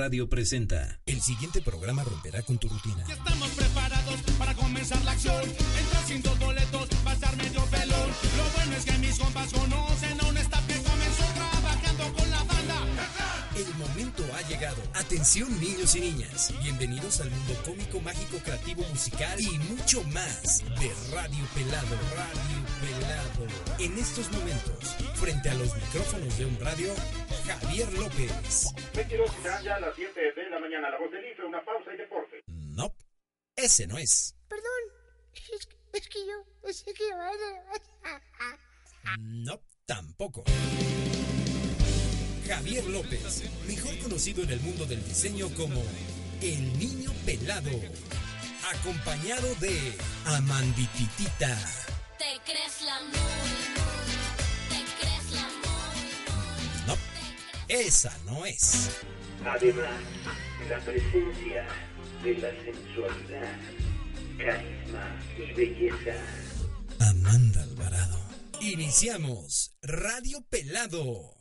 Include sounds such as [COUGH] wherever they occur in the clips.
Radio presenta. El siguiente programa romperá con tu rutina. Ya estamos preparados para comenzar la acción. Entra sin dos boletos, va a estar medio pelón. Lo bueno es que mis compas conocen a un staff que comenzó trabajando con la banda. El momento ha llegado. Atención niños y niñas. Bienvenidos al mundo cómico, mágico, creativo, musical y mucho más de Radio Pelado. Radio Pelado. En estos momentos, frente a los micrófonos de un radio, Javier López. 22 serán ya las 7 de la mañana. La voz del IFE, una pausa y deporte. No, ese no es. Perdón, es, es que yo pensé que a... No, tampoco. Javier López, mejor conocido en el mundo del diseño como El Niño Pelado, acompañado de Amandititita. Te crees la muy, esa no es. Además, la presencia de la sensualidad, carisma y belleza. Amanda Alvarado. Iniciamos Radio Pelado.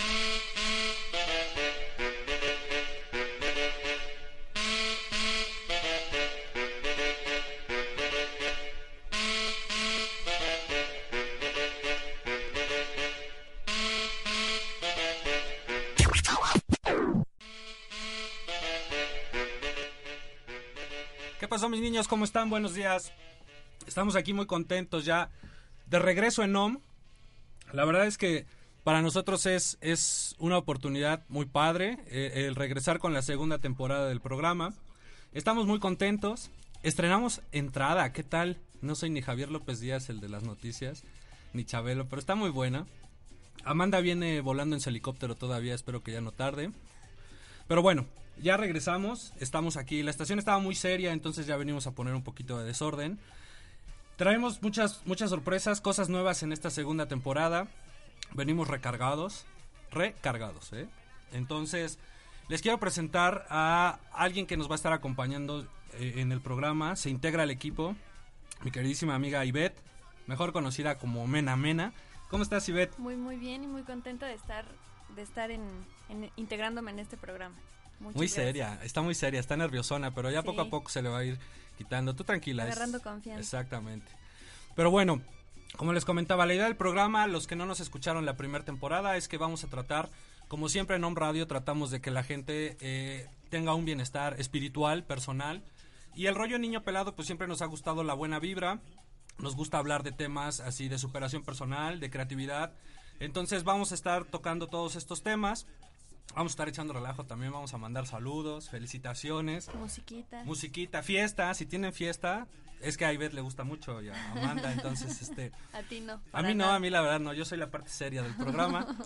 Niños? ¿Cómo están? Buenos días. Estamos aquí muy contentos ya de regreso en OM. La verdad es que para nosotros es, es una oportunidad muy padre eh, el regresar con la segunda temporada del programa. Estamos muy contentos. Estrenamos entrada, ¿qué tal? No soy ni Javier López Díaz, el de las noticias, ni Chabelo, pero está muy buena. Amanda viene volando en su helicóptero todavía, espero que ya no tarde. Pero bueno, ya regresamos, estamos aquí. La estación estaba muy seria, entonces ya venimos a poner un poquito de desorden. Traemos muchas, muchas sorpresas, cosas nuevas en esta segunda temporada. Venimos recargados, recargados, ¿eh? Entonces, les quiero presentar a alguien que nos va a estar acompañando eh, en el programa. Se integra al equipo, mi queridísima amiga Ivette, mejor conocida como Mena Mena. ¿Cómo estás, Ivette? Muy, muy bien y muy contenta de estar, de estar en, en- integrándome en este programa. Muchas Muy gracias. seria, está muy seria, está nerviosona, pero ya Sí. poco a poco se le va a ir quitando. Tú tranquila. es- Agarrando confianza. Exactamente. Pero bueno, como les comentaba, la idea del programa, los que no nos escucharon la primera temporada, es que vamos a tratar, como siempre en Home Radio, tratamos de que la gente eh, tenga un bienestar espiritual, personal. Y el rollo niño pelado, pues siempre nos ha gustado la buena vibra. Nos gusta hablar de temas así de superación personal, de creatividad. Entonces vamos a estar tocando todos estos temas. Vamos a estar echando relajo también, vamos a mandar saludos, felicitaciones. Musiquita. Musiquita, fiesta, si tienen fiesta, es que a Ivette le gusta mucho y a Amanda, [LAUGHS] entonces este a ti no. a mí no, nada. a mí la verdad no, yo soy la parte seria del programa. [LAUGHS]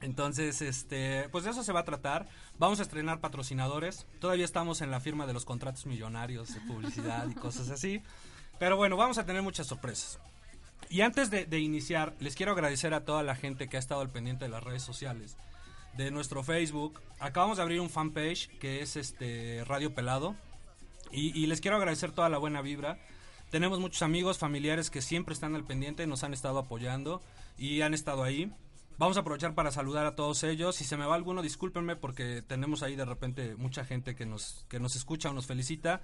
Entonces, este, pues de eso se va a tratar. Vamos a estrenar patrocinadores. Todavía estamos en la firma de los contratos millonarios de publicidad y cosas así. Pero bueno, vamos a tener muchas sorpresas. Y antes de, de iniciar, les quiero agradecer a toda la gente que ha estado al pendiente de las redes sociales, de nuestro Facebook. Acabamos de abrir un fanpage que es este Radio Pelado. Y, y les quiero agradecer toda la buena vibra. Tenemos muchos amigos, familiares que siempre están al pendiente, nos han estado apoyando y han estado ahí. Vamos a aprovechar para saludar a todos ellos. Si se me va alguno, discúlpenme porque tenemos ahí de repente mucha gente que nos, que nos escucha o nos felicita.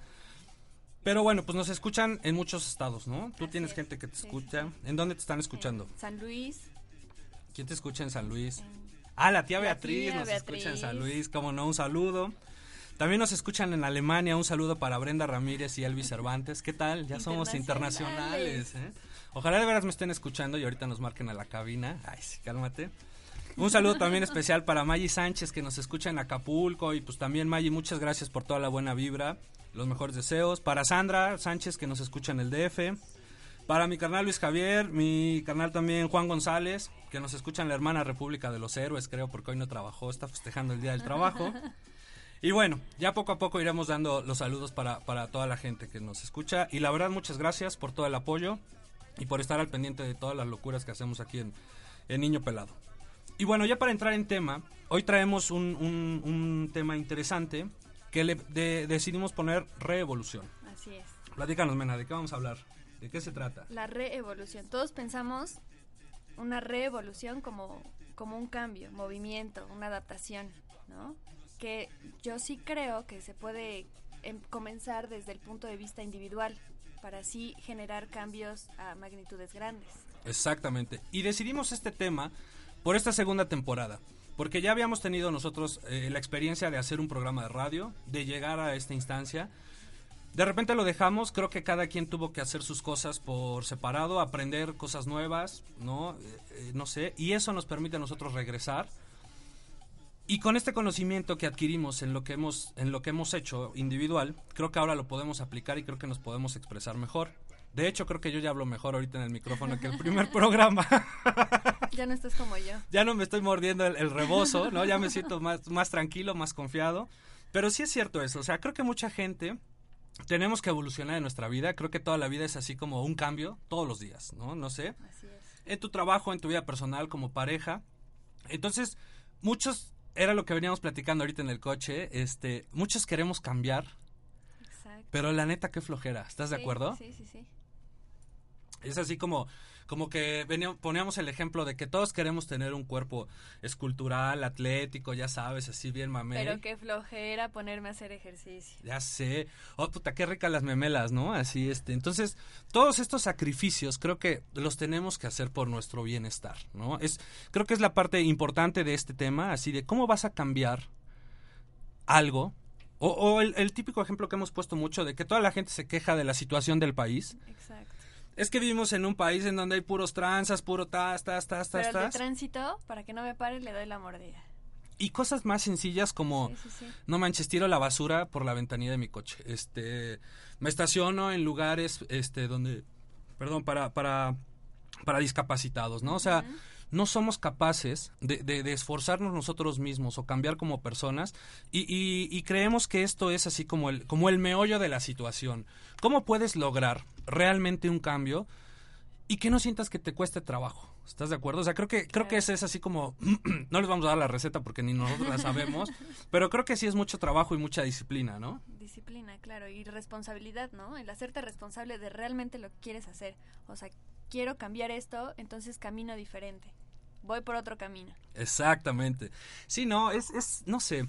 Pero bueno, pues nos escuchan en muchos estados, ¿no? Tú Así tienes es, gente que te sí. escucha. ¿En dónde te están escuchando? En San Luis. ¿Quién te escucha en San Luis? en- Ah, la tía La Beatriz tía nos escucha en San Beatriz. Luis, como no, un saludo. También nos escuchan en Alemania, un saludo para Brenda Ramírez y Elvis Cervantes. ¿Qué tal? Ya somos internacionales. ¿eh? Ojalá de veras me estén escuchando y ahorita nos marquen a la cabina. Ay, sí, cálmate. Un saludo también especial para Maggie Sánchez que nos escucha en Acapulco y pues también Maggie, muchas gracias por toda la buena vibra, los mejores deseos. Para Sandra Sánchez que nos escucha en el DF. Para mi carnal Luis Javier, mi carnal también Juan González, que nos escucha en la hermana República de los Héroes, creo, porque hoy no trabajó, está festejando el Día del Trabajo. [LAUGHS] Y bueno, ya poco a poco iremos dando los saludos para, para toda la gente que nos escucha. Y la verdad, muchas gracias por todo el apoyo y por estar al pendiente de todas las locuras que hacemos aquí en, en Niño Pelado. Y bueno, ya para entrar en tema, hoy traemos un, un- un tema interesante que le de- decidimos poner reevolución. Así es. Platícanos, Mena, ¿de qué vamos a hablar? ¿De qué se trata? La reevolución. Todos pensamos una reevolución como, como un cambio, movimiento, una adaptación, ¿no? que yo sí creo que se puede em, comenzar desde el punto de vista individual para así generar cambios a magnitudes grandes. Exactamente. Y decidimos este tema por esta segunda temporada. Porque ya habíamos tenido nosotros eh, la experiencia de hacer un programa de radio, de llegar a esta instancia. De repente lo dejamos, creo que cada quien tuvo que hacer sus cosas por separado, aprender cosas nuevas, ¿no? Eh, eh, no sé, y eso nos permite a nosotros regresar. Y con este conocimiento que adquirimos en lo que hemos en lo que hemos hecho individual, creo que ahora lo podemos aplicar y creo que nos podemos expresar mejor. De hecho, creo que yo ya hablo mejor ahorita en el micrófono que el primer [LAUGHS] programa. Ya no estás como yo. ya no me estoy mordiendo el, el rebozo, ¿no? Ya me siento más, más tranquilo, más confiado. Pero sí es cierto eso. O sea, creo que mucha gente tenemos que evolucionar en nuestra vida. Creo que toda la vida es así como un cambio todos los días, ¿no? No sé. Así es. En tu trabajo, en tu vida personal, como pareja. Entonces, muchos, era lo que veníamos platicando ahorita en el coche, este, muchos queremos cambiar, Exacto. pero la neta, qué flojera. ¿Estás de acuerdo? Sí, sí, sí. Es así como, como que veníamos, poníamos el ejemplo de que todos queremos tener un cuerpo escultural, atlético, ya sabes, así bien mamey. Pero qué flojera ponerme a hacer ejercicio. Ya sé. Oh, puta, qué ricas las memelas, ¿no? Así, este. Entonces, todos estos sacrificios creo que los tenemos que hacer por nuestro bienestar, ¿no? Es, creo que es la parte importante de este tema, así de cómo vas a cambiar algo. O, o el, el típico ejemplo que hemos puesto mucho de que toda la gente se queja de la situación del país. Exacto. Es que vivimos en un país en donde hay puros tranzas, puro tas, tas, tas, tas, Pero el de tas. tránsito, para que no me pare, le doy la mordida. Y cosas más sencillas como... Sí, sí, sí. No manches, tiro la basura por la ventanilla de mi coche. Este, me estaciono en lugares, este, donde, perdón, para, para, para discapacitados, ¿no? O sea, no somos capaces de, de- de esforzarnos nosotros mismos o cambiar como personas y, y- y creemos que esto es así como el, como el meollo de la situación. ¿Cómo puedes lograr realmente un cambio y que no sientas que te cueste trabajo? ¿Estás de acuerdo? O sea, creo que, creo que ese es así como, [CLEARS THROAT] no les vamos a dar la receta porque ni nosotros la sabemos, [LAUGHS] pero creo que sí es mucho trabajo y mucha disciplina, ¿no? Disciplina, claro, y responsabilidad, ¿no? El hacerte responsable de realmente lo que quieres hacer. O sea, quiero cambiar esto, entonces camino diferente. Voy por otro camino. Exactamente. Sí, no, es, es no sé.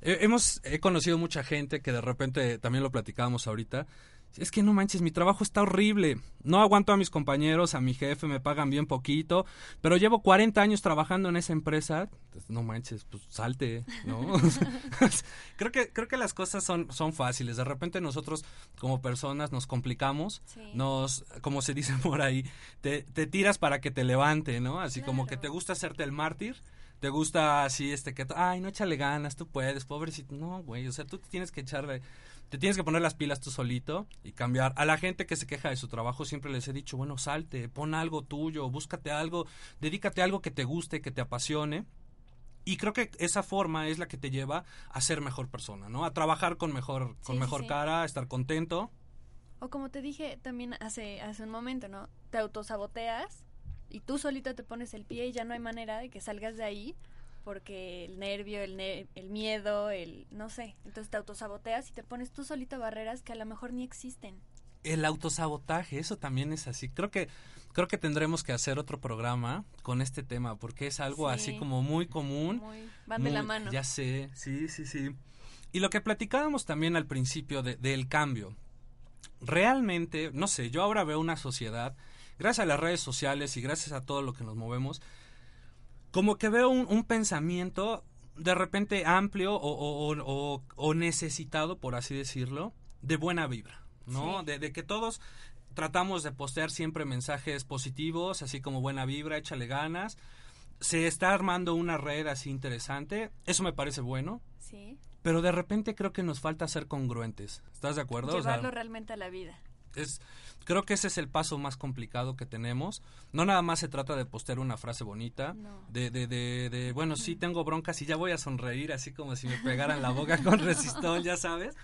Hemos, he conocido mucha gente que de repente, también lo platicábamos ahorita, es que no manches, mi trabajo está horrible. No aguanto a mis compañeros, a mi jefe, me pagan bien poquito, pero llevo 40 años trabajando en esa empresa. No manches, pues salte, ¿no? [LAUGHS] creo que creo que las cosas son son fáciles. De repente nosotros como personas nos complicamos, Sí. nos como se dice por ahí, te, te tiras para que te levante, ¿no? Así como que te gusta hacerte el mártir. Te gusta así, este, que, ay, no échale ganas, tú puedes, pobrecito. No, güey, o sea, tú te tienes que echarle, te tienes que poner las pilas tú solito y cambiar. A la gente que se queja de su trabajo siempre les he dicho, bueno, salte, pon algo tuyo, búscate algo, dedícate a algo que te guste, que te apasione. Y creo que esa forma es la que te lleva a ser mejor persona, ¿no? A trabajar con mejor, con Sí, mejor sí. cara, a estar contento. O como te dije también hace, hace un momento, ¿no? Te autosaboteas y tú solito te pones el pie y ya no hay manera de que salgas de ahí porque el nervio, el, ne- el miedo, el no sé. Entonces te autosaboteas y te pones tú solito barreras que a lo mejor ni existen. El autosabotaje, eso también es así. Creo que creo que tendremos que hacer otro programa con este tema porque es algo Sí. así como muy común. Muy, van de la mano. Ya sé, sí, sí, sí. Y lo que platicábamos también al principio de- del cambio. Realmente, no sé, yo ahora veo una sociedad, gracias a las redes sociales y gracias a todo lo que nos movemos, como que veo un, un pensamiento de repente amplio o, o- o- o- o necesitado, por así decirlo, de buena vibra, ¿no? Sí. De, de que todos tratamos de postear siempre mensajes positivos, así como buena vibra, échale ganas. Se está armando una red así interesante, eso me parece bueno, Sí. pero de repente creo que nos falta ser congruentes. ¿Estás de acuerdo? Sea, Llevarlo realmente a la vida. Es creo que ese es el paso más complicado que tenemos. No nada más se trata de postear una frase bonita, No. de, de, de, de, bueno, sí tengo broncas y ya voy a sonreír, así como si me pegaran la boca con [LAUGHS] resistol, ya sabes.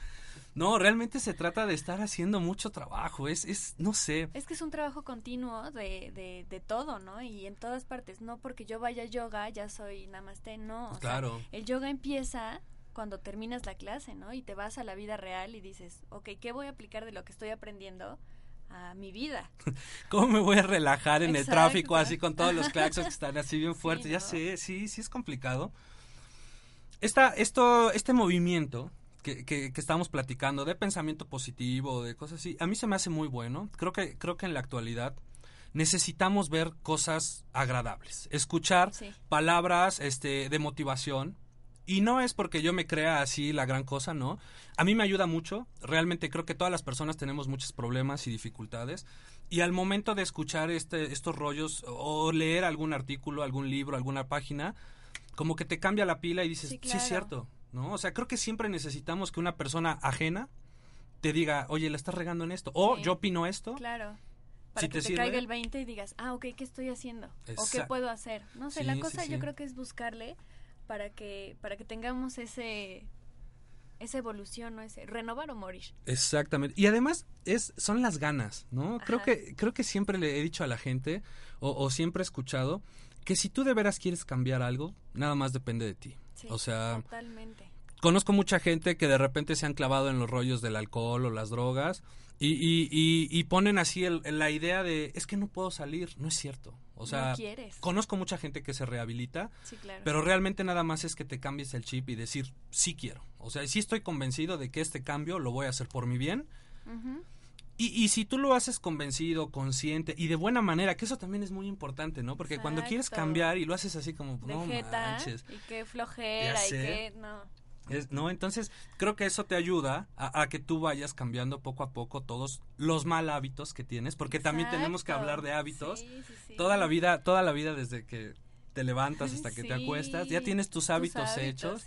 No, realmente se trata de estar haciendo mucho trabajo, es, es no sé. Es que es un trabajo continuo de, de, de todo, ¿no? Y en todas partes. No porque yo vaya a yoga, ya soy namaste, no. O sea, Claro. el yoga empieza cuando terminas la clase, ¿no? Y te vas a la vida real y dices, ok, ¿qué voy a aplicar de lo que estoy aprendiendo a mi vida? [LAUGHS] ¿Cómo me voy a relajar en el tráfico así con todos los claxons que están así bien Sí, fuertes? Ya sé, sí, sí es complicado. esta, esto, este movimiento que, que, que estamos platicando de pensamiento positivo, de cosas así, a mí se me hace muy bueno. Creo que, creo que en la actualidad necesitamos ver cosas agradables, escuchar Sí. palabras este, de motivación. Y no es porque yo me crea así la gran cosa, ¿no? A mí me ayuda mucho. Realmente creo que todas las personas tenemos muchos problemas y dificultades. Y al momento de escuchar este, estos rollos o leer algún artículo, algún libro, alguna página, como que te cambia la pila y dices, Sí, es cierto, ¿no? O sea, creo que siempre necesitamos que una persona ajena te diga, oye, la estás regando en esto. O Sí. yo opino esto. Claro. Para Si que te te, caiga el 20 y digas, ah, ok, ¿qué estoy haciendo? ¿O qué puedo hacer? No sé, Sí, la cosa yo creo que es buscarle para que, para que tengamos ese, esa evolución, ¿no? Ese, renovar o morir. Exactamente. Y además es son las ganas, ¿no? Creo que creo que siempre le he dicho a la gente o, o siempre he escuchado que si tú de veras quieres cambiar algo, nada más depende de ti. Sí, o sea, Totalmente. conozco mucha gente que de repente se han clavado en los rollos del alcohol o las drogas y, y, y, y ponen así el- la idea de es que no puedo salir. No es cierto. O sea, no quieres. conozco mucha gente que se rehabilita, Sí, claro. pero realmente nada más es que te cambies el chip y decir sí quiero. O sea, sí estoy convencido de que este cambio lo voy a hacer por mi bien. Y, y si tú lo haces convencido, consciente y de buena manera, que eso también es muy importante, ¿no? Porque cuando quieres cambiar y lo haces así como, no manches. y qué flojera, y qué... No. Es- ¿no? Entonces, creo que eso te ayuda a, a que tú vayas cambiando poco a poco todos los mal hábitos que tienes, porque también tenemos que hablar de hábitos. Sí, sí, sí. Toda la vida, toda la vida desde que te levantas hasta que te [LAUGHS] acuestas, ya tienes tus hábitos, hechos.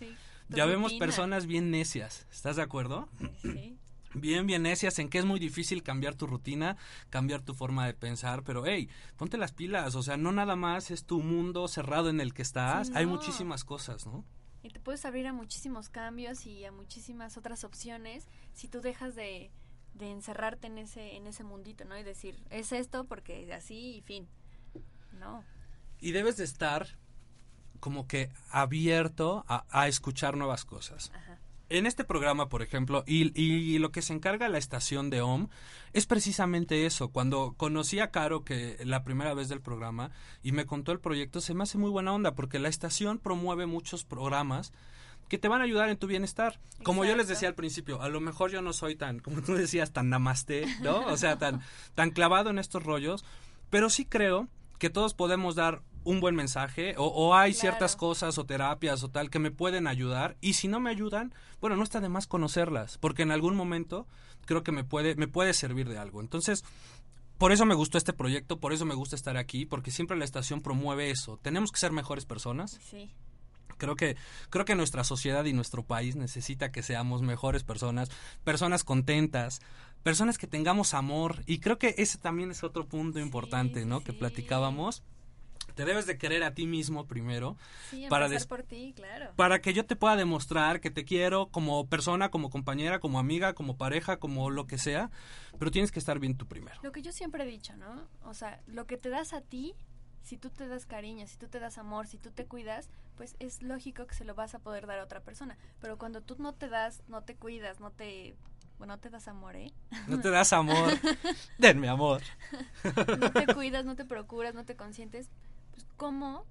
Ya vemos personas bien necias, ¿estás de acuerdo? Sí. bien, bien necias en que es muy difícil cambiar tu rutina, cambiar tu forma de pensar, pero hey, ponte las pilas, o sea, no nada más es tu mundo cerrado en el que estás, hay no. muchísimas cosas, ¿no? Y te puedes abrir a muchísimos cambios y a muchísimas otras opciones si tú dejas de, de encerrarte en ese, en ese mundito, ¿no? Y decir, es esto porque así y fin. No. Y debes de estar como que abierto a, a escuchar nuevas cosas. Ajá. En este programa, por ejemplo, y, y lo que se encarga la estación de OM es precisamente eso. Cuando conocí a Caro que la primera vez del programa y me contó el proyecto, se me hace muy buena onda porque la estación promueve muchos programas que te van a ayudar en tu bienestar. Como yo les decía al principio, a lo mejor yo no soy tan, como tú decías, tan namaste, ¿no? O sea, tan, tan clavado en estos rollos, pero sí creo que todos podemos dar un buen mensaje o, o hay Claro. ciertas cosas o terapias o tal que me pueden ayudar y si no me ayudan, bueno, no está de más conocerlas, porque en algún momento creo que me puede me puede servir de algo. Entonces, por eso me gustó este proyecto, por eso me gusta estar aquí, porque siempre la estación promueve eso. Tenemos que ser mejores personas. Sí. Creo que creo que nuestra sociedad y nuestro país necesita que seamos mejores personas, personas contentas, personas que tengamos amor y creo que ese también es otro punto importante, sí, ¿no? Que platicábamos. Te debes de querer a ti mismo primero Sí, Para por ti, claro. para que yo te pueda demostrar que te quiero como persona, como compañera, como amiga, como pareja, como lo que sea, pero tienes que estar bien tú primero. Lo que yo siempre he dicho, ¿no? O sea, lo que te das a ti, si tú te das cariño, si tú te das amor, si tú te cuidas, pues es lógico que se lo vas a poder dar a otra persona. Pero cuando tú no te das, no te cuidas, no te... Bueno, no te das amor, ¿eh? No te [LAUGHS] das amor. Denme amor. [LAUGHS] no te cuidas, no te procuras, no te consientes, pues ¿cómo,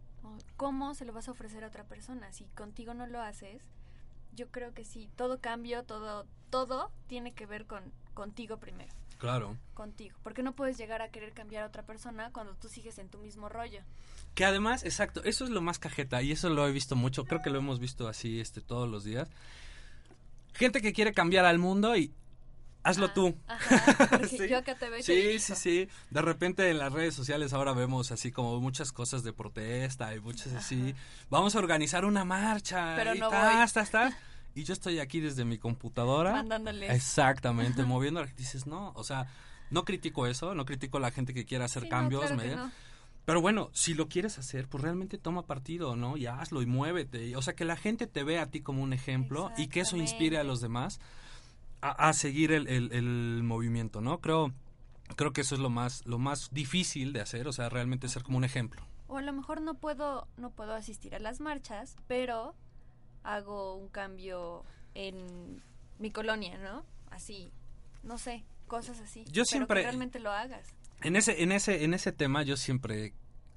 cómo se lo vas a ofrecer a otra persona? Si contigo no lo haces, yo creo que sí, todo cambio, todo, todo tiene que ver con contigo primero, Claro. contigo, porque no puedes llegar a querer cambiar a otra persona cuando tú sigues en tu mismo rollo. Que además, exacto, eso es lo más cajeta y eso lo he visto mucho, creo que lo hemos visto así este todos los días. Gente que quiere cambiar al mundo y hazlo Ah, tú. Ajá, [LAUGHS] porque Sí. yo acá te veo y Sí, sí, sí. De repente en las redes sociales ahora vemos así como muchas cosas de protesta y muchas así. Vamos a organizar una marcha Pero y no tas. [LAUGHS] Y yo estoy aquí desde mi computadora. Mandándoles. Exactamente, moviendo. Dices, no, o sea, no critico eso, no critico a la gente que quiera hacer Sí, no, cambios. claro no. Pero bueno, si lo quieres hacer, pues realmente toma partido, ¿no? Y hazlo y muévete. Y, O sea, que la gente te vea a ti como un ejemplo y que eso inspire a los demás a, a seguir el, el- el movimiento, ¿no? Creo, creo que eso es lo más, lo más difícil de hacer, o sea, realmente ser como un ejemplo. O a lo mejor no puedo, no puedo asistir a las marchas, pero hago un cambio en mi colonia, ¿no? Así, no sé, cosas así. Yo pero siempre- que realmente lo hagas. En ese, en ese, en ese tema yo siempre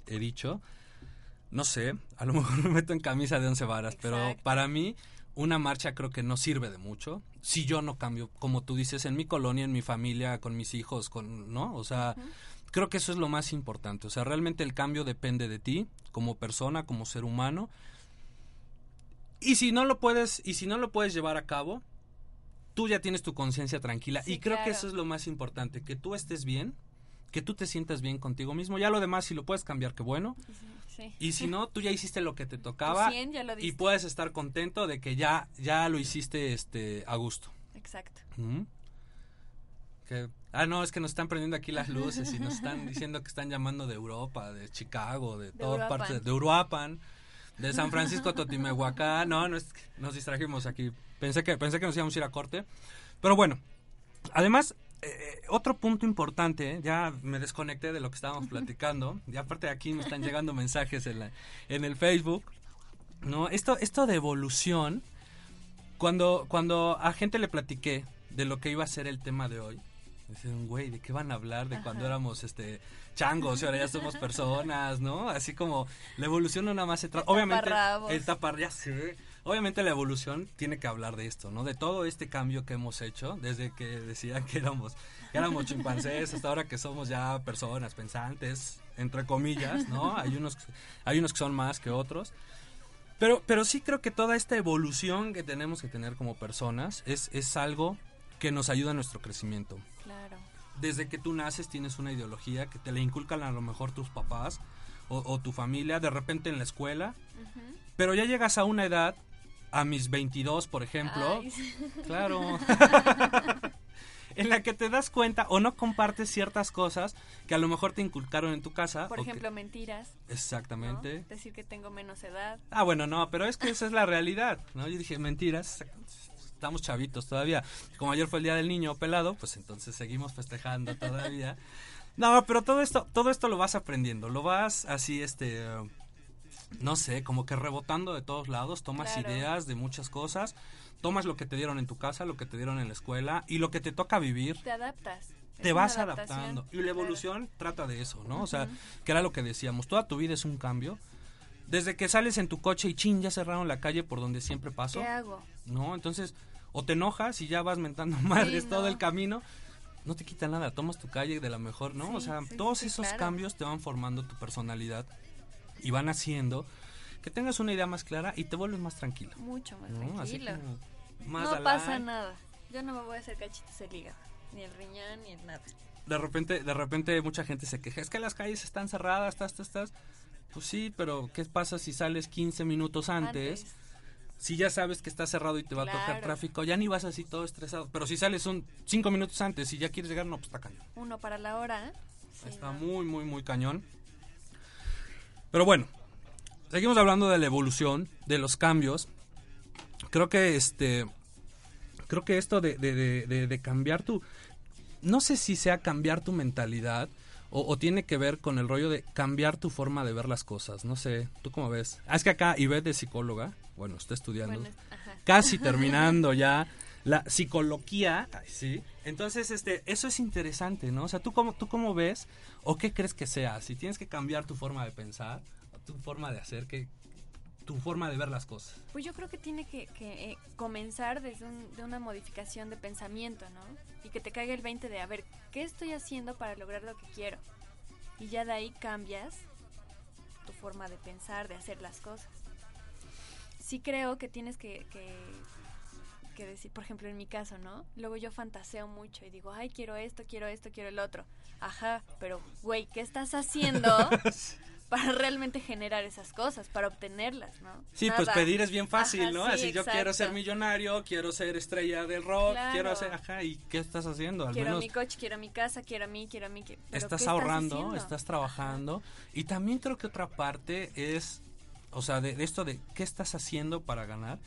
he dicho, no sé, a lo [LAUGHS] mejor me meto en camisa de once varas, pero para mí una marcha creo que no sirve de mucho si yo no cambio, como tú dices, en mi colonia, en mi familia, con mis hijos, con, ¿no? O sea, creo que eso es lo más importante. O sea, realmente el cambio depende de ti, como persona, como ser humano. Y si no lo puedes, y si no lo puedes llevar a cabo, tú ya tienes tu conciencia tranquila. Sí, y creo que eso es lo más importante, que tú estés bien, que tú te sientas bien contigo mismo. Ya lo demás, si lo puedes cambiar, qué bueno. Sí. Y si no, tú ya hiciste lo que te tocaba 100 ya lo y puedes estar contento de que ya, ya lo hiciste este, a gusto. Exacto. Que- ah, no, es que nos están prendiendo aquí las [LAUGHS] luces y nos están diciendo que están llamando de Europa, de Chicago, de, De todas partes, de Uruapan, de San Francisco Totimehuacán. [LAUGHS] No, no es que nos distrajimos aquí. Pensé que, pensé que nos íbamos a ir a corte. Pero bueno, además, eh, otro punto importante, ¿eh? ya me desconecté de lo que estábamos platicando, y aparte de aquí me están llegando mensajes en, la- en el Facebook. No, esto, esto de evolución, cuando, cuando a gente le platiqué de lo que iba a ser el tema de hoy, decían, güey, ¿de qué van a hablar? De cuando éramos este changos y ahora ya somos personas, ¿no? Así como la evolución no nada más se trata. Obviamente, el tapar, ya sé. Obviamente la evolución tiene que hablar de esto, ¿no? De todo este cambio que hemos hecho, desde que decían que éramos, que éramos chimpancés, hasta ahora que somos ya personas pensantes, entre comillas, ¿no? Hay unos, hay unos que son más que otros. Pero, pero sí creo que toda esta evolución que tenemos que tener como personas es, es algo que nos ayuda a nuestro crecimiento. Claro. Desde que tú naces tienes una ideología que te la inculcan a lo mejor tus papás o, o tu familia, de repente en la escuela, pero ya llegas a una edad, a mis 22 por ejemplo, Ay, claro, [LAUGHS] en la que te das cuenta o no compartes ciertas cosas que a lo mejor te inculcaron en tu casa. Por que- ejemplo, mentiras. ¿no? exactamente. Decir que tengo menos edad. Ah, bueno, no, pero es que esa es la realidad, ¿no? Yo dije, mentiras, estamos chavitos todavía. Como ayer fue el Día del Niño pelado, pues entonces seguimos festejando todavía. [LAUGHS] No, pero todo esto, todo esto lo vas aprendiendo, lo vas así, este, no sé, como que rebotando de todos lados, tomas Claro. ideas de muchas cosas, tomas lo que te dieron en tu casa, lo que te dieron en la escuela y lo que te toca vivir, Te adaptas. Te vas adaptando. Y la claro. evolución trata de eso, ¿no? O sea, que era lo que decíamos, toda tu vida es un cambio. Desde que sales en tu coche y chin, ya cerraron la calle por donde siempre paso, ¿Qué hago? ¿no? Entonces, o te enojas y ya vas mentando [LAUGHS] madres todo no. el camino, no te quita nada, tomas tu calle de la mejor, ¿no? o sea, sí, todos esos claro. cambios te van formando tu personalidad y van haciendo que tengas una idea más clara y te vuelves más tranquilo, Mucho más ¿no? Tranquilo. más no pasa nada. Yo no me voy a hacer cachitos el hígado. Ni el riñón, ni el nada. de repente, de repente mucha gente se queja, es que las calles están cerradas, estás, estás, estás. Pues sí, pero ¿qué pasa si sales 15 minutos antes? Si ya sabes que está cerrado y te va a tocar Claro. tráfico, ya ni vas así todo estresado. Pero si sales un 5 minutos antes y ya quieres llegar, no, pues está cañón. Uno para la hora. Sí, está no. muy, muy, muy cañón. Pero bueno, seguimos hablando de la evolución, de los cambios. Creo que este. Creo que esto de, de- de- de- de cambiar tu. No sé si sea cambiar tu mentalidad o, o tiene que ver con el rollo de cambiar tu forma de ver las cosas. No sé, ¿tú cómo ves? Ah, es que acá Ivette de psicóloga, bueno, está estudiando Bueno, casi terminando ya [LAUGHS] la psicología, sí. Entonces, este, eso es interesante, ¿no? O sea, ¿tú cómo, tú cómo ves o qué crees que sea? Si tienes que cambiar tu forma de pensar, o tu forma de hacer, que, tu forma de ver las cosas. Pues yo creo que tiene que, que, eh, comenzar desde un- de una modificación de pensamiento, ¿no? Y que te caiga el 20 de, a ver, ¿qué estoy haciendo para lograr lo que quiero? Y ya de ahí cambias tu forma de pensar, de hacer las cosas. Sí creo que tienes que, que, que decir, por ejemplo, en mi caso, ¿no? Luego yo fantaseo mucho y digo, ay, quiero esto, quiero esto, quiero el otro. Ajá, pero, güey, ¿qué estás haciendo [LAUGHS] para realmente generar esas cosas, para obtenerlas, ¿no? Sí, pues pedir es bien fácil, Ajá, ¿no? sí, Así yo quiero ser millonario, quiero ser estrella del rock, Claro. quiero hacer, ajá, ¿y qué estás haciendo? Al Quiero menos mi coche, quiero mi casa, quiero a mí, quiero a mí. que- pero estás ¿qué ahorrando, estás trabajando. Y también creo que otra parte es, o sea, de, de esto de qué estás haciendo para ganar,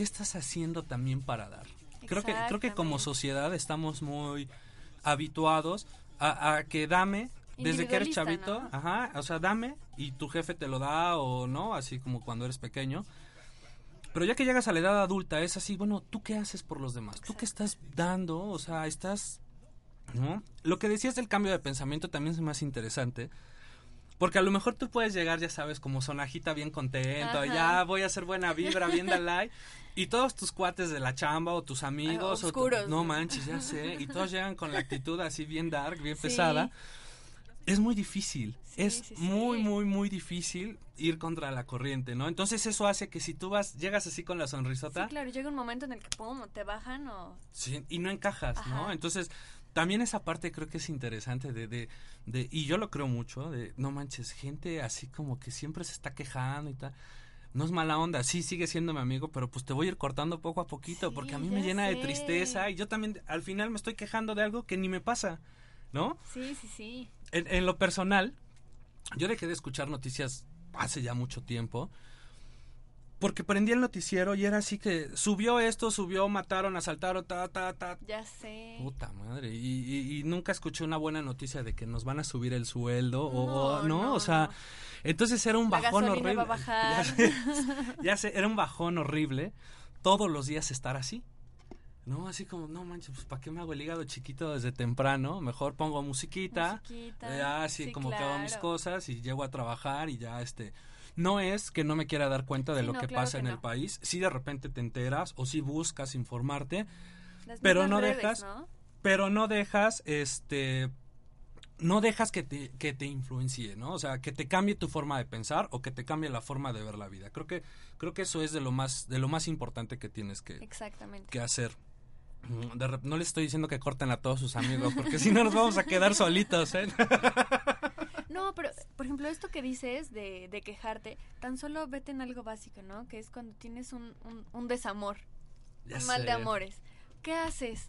qué estás haciendo también para dar. Creo que, creo que como sociedad estamos muy habituados a, a que dame, desde que eres chavito, ¿no? ajá, o sea, dame y tu jefe te lo da o no, así como cuando eres pequeño. Pero ya que llegas a la edad adulta es así, bueno, ¿tú qué haces por los demás? ¿Tú qué estás dando? O sea, estás ¿no? Lo que decías del cambio de pensamiento también es más interesante, Porque a lo mejor tú puedes llegar, ya sabes, como sonajita bien contento, Ajá. ya voy a hacer buena vibra, bien da like. Y todos tus cuates de la chamba o tus amigos, o tu- no manches, ya sé, y todos llegan con la actitud así bien dark, bien Sí. pesada. Es muy difícil, Sí, es sí, muy, muy, muy difícil ir contra la corriente, ¿no? Entonces eso hace que si tú vas, llegas así con la sonrisota, Sí, claro, llega un momento en el que pum, te bajan o Sí, y no encajas, ¿no? Entonces, también esa parte creo que es interesante de, de, de, y yo lo creo mucho, de, no manches, gente así como que siempre se está quejando y tal. No es mala onda, sí, sigue siendo mi amigo, pero pues te voy a ir cortando poco a poquito, Sí, porque a mí me llena de tristeza y yo también al final me estoy quejando de algo que ni me pasa, ¿no? Sí, sí, sí. En, en lo personal, yo dejé de escuchar noticias hace ya mucho tiempo. Porque prendí el noticiero y era así que subió esto, subió, mataron, asaltaron, ta, ta, ta. Ya sé. Puta madre. Y, y- y nunca escuché una buena noticia de que nos van a subir el sueldo o, o- No, no, no, o sea, no. entonces era un La bajón horrible. va a bajar. [LAUGHS] Ya sé, ya sé, era un bajón horrible todos los días estar así. No, así como, no manches, pues ¿para qué me hago el hígado chiquito desde temprano? Mejor pongo musiquita, Musiquita, ya así sí, como que hago mis claro. cosas y llego a trabajar y ya este no es que no me quiera dar cuenta de Sí, lo no, que claro pasa que en el país, si de repente te enteras o si buscas informarte, Las pero no dejas- ¿no? pero no dejas este no dejas que te, que te influencie, ¿no? O sea, que te cambie tu forma de pensar o que te cambie la forma de ver la vida. Creo que creo que eso es de lo más de lo más importante que tienes que, Exactamente. que hacer. De no les estoy diciendo que corten a todos sus amigos, porque si no nos vamos a quedar solitos, ¿eh? [LAUGHS] No, pero, por ejemplo, esto que dices de, de quejarte, tan solo vete en algo básico, ¿no? Que es cuando tienes un, un, un desamor, Ya un mal de amores. ¿Qué haces?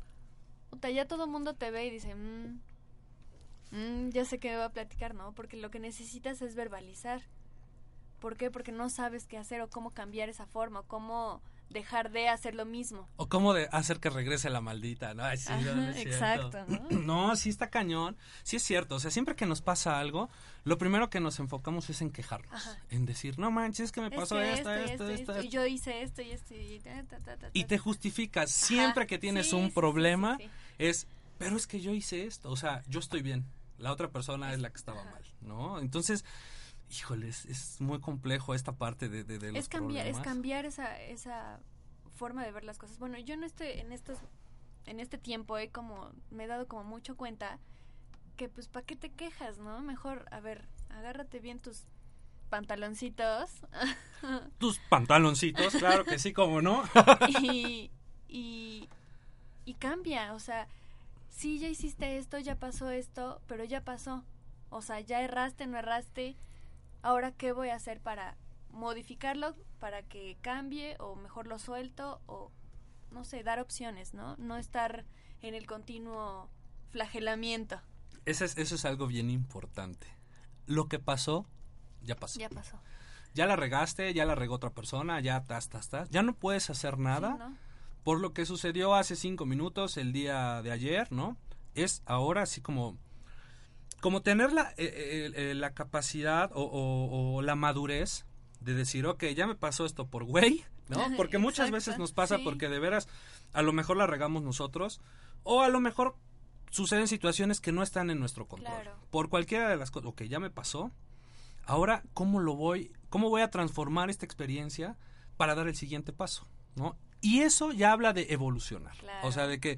Puta, ya todo el mundo te ve y dice, "Mm, mm, ya sé que me va a platicar, ¿no? Porque lo que necesitas es verbalizar. ¿Por qué? Porque no sabes qué hacer o cómo cambiar esa forma, o cómo dejar de hacer lo mismo. O cómo de hacer que regrese la maldita, ¿no? Ay, sí, no, exacto, ¿no? [CLEARS THROAT] No, sí está cañón. Sí es cierto. O sea, siempre que nos pasa algo, lo primero que nos enfocamos es en quejarnos. Ajá. En decir, no manches, es que me Es pasó que esto, esto, esto, Y yo hice esto y esto y ta, ta, ta, ta, Y ta, te justificas. Ajá, Siempre que tienes sí, un sí, problema, sí, es, pero es que yo hice esto. O sea, yo estoy bien. La otra persona es la que estaba mal, ¿no? Entonces, híjole, es, es muy complejo esta parte de, de, de los es cambiar es cambiar esa esa forma de ver las cosas. Bueno yo en este en estos en este tiempo he como me he dado como mucho cuenta que pues para qué te quejas no mejor a ver agárrate bien tus pantaloncitos. [LAUGHS] Tus pantaloncitos, claro que sí, como no. y, y y cambia o sea sí ya hiciste esto ya pasó esto pero ya pasó. O sea ya erraste no erraste ahora qué voy a hacer para modificarlo para que cambie o mejor lo suelto o no sé dar opciones no no estar en el continuo flagelamiento Eso es, eso es algo bien importante. Lo que pasó, ya pasó. ya pasó Ya la regaste, ya la regó otra persona, ya tas, tas, tas. Ya no puedes hacer nada Sí, ¿no? por lo que sucedió hace cinco minutos, el día de ayer, ¿no? Es ahora así como... Como tener la, eh, eh, eh, la capacidad o, o- o la madurez de decir, ok, ya me pasó esto por güey, ¿no? Porque muchas Exacto, veces nos pasa sí. porque de veras a lo mejor la regamos nosotros o a lo mejor suceden situaciones que no están en nuestro control. Claro. Por cualquiera de las cosas, ok, ya me pasó, ahora cómo lo voy, cómo voy a transformar esta experiencia para dar el siguiente paso, ¿no? Y eso ya habla de evolucionar. Claro. O sea, de que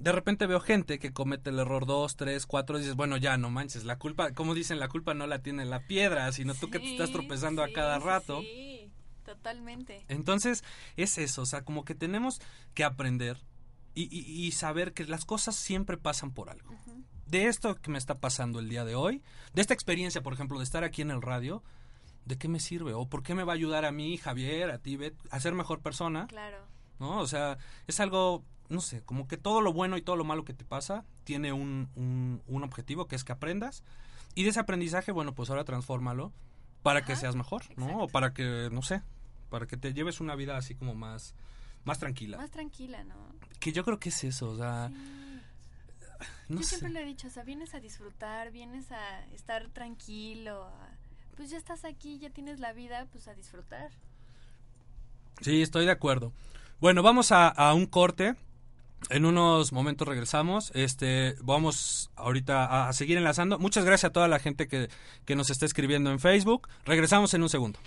de repente veo gente que comete el error dos, tres, cuatro, y dices, bueno, ya no manches, la culpa, como dicen, la culpa no la tiene la piedra, sino tú que te estás tropezando sí, a cada rato. sí, totalmente Entonces, es eso, o sea, como que tenemos que aprender y, y- y saber que las cosas siempre pasan por algo. De esto que me está pasando el día de hoy, de esta experiencia, por ejemplo, de estar aquí en el radio, ¿de qué me sirve? ¿O por qué me va a ayudar a mí, Javier, a ti, Bet, a ser mejor persona? claro ¿No? O sea, es algo, no sé, como que todo lo bueno y todo lo malo que te pasa tiene un, un, un objetivo que es que aprendas. Y de ese aprendizaje, bueno, pues ahora transfórmalo para que seas mejor, ¿no? exacto. O para que, no sé, para que te lleves una vida así como más, más tranquila. más tranquila no Que yo creo que es eso, o sea, Sí. no Yo sé. siempre le he dicho, o sea, vienes a disfrutar, vienes a estar tranquilo, a- pues ya estás aquí, ya tienes la vida, pues a disfrutar. Sí, estoy de acuerdo. Bueno, vamos a, a un corte. En unos momentos regresamos. Este, vamos ahorita a, seguir enlazando. Muchas gracias a toda la gente que, que nos está escribiendo en Facebook. Regresamos en un segundo.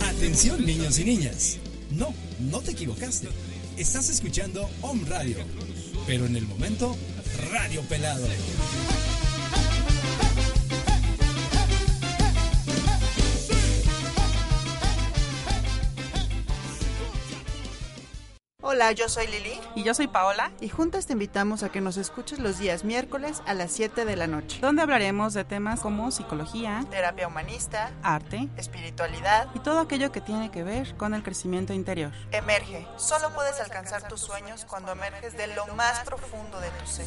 Atención niños y niñas. No, no te equivocaste. Estás escuchando Home Radio. Pero en el momento, Radio Pelado. Hola, yo soy Lili. Y yo soy Paola. Y juntas te invitamos a que nos escuches los días miércoles a las 7 de la noche. Donde hablaremos de temas como psicología, terapia humanista, arte, espiritualidad y todo aquello que tiene que ver con el crecimiento interior. Emerge. Solo puedes alcanzar tus sueños cuando emerges de lo más profundo de tu ser.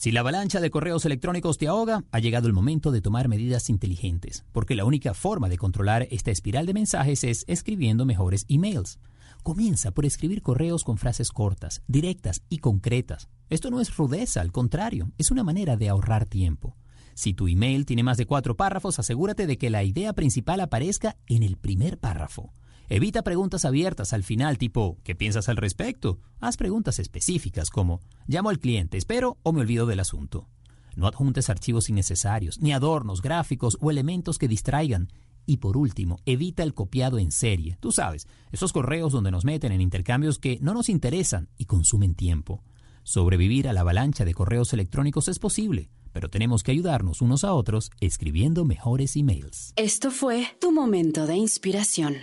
Si la avalancha de correos electrónicos te ahoga, ha llegado el momento de tomar medidas inteligentes, porque la única forma de controlar esta espiral de mensajes es escribiendo mejores emails. Comienza por escribir correos con frases cortas, directas y concretas. Esto no es rudeza, al contrario, es una manera de ahorrar tiempo. Si tu email tiene más de cuatro párrafos, asegúrate de que la idea principal aparezca en el primer párrafo. Evita preguntas abiertas al final tipo ¿qué piensas al respecto? Haz preguntas específicas como llamo al cliente, espero o me olvido del asunto. No adjuntes archivos innecesarios, ni adornos, gráficos o elementos que distraigan. Y por último, evita el copiado en serie. Tú sabes, esos correos donde nos meten en intercambios que no nos interesan y consumen tiempo. Sobrevivir a la avalancha de correos electrónicos es posible, pero tenemos que ayudarnos unos a otros escribiendo mejores emails. Esto fue tu momento de inspiración.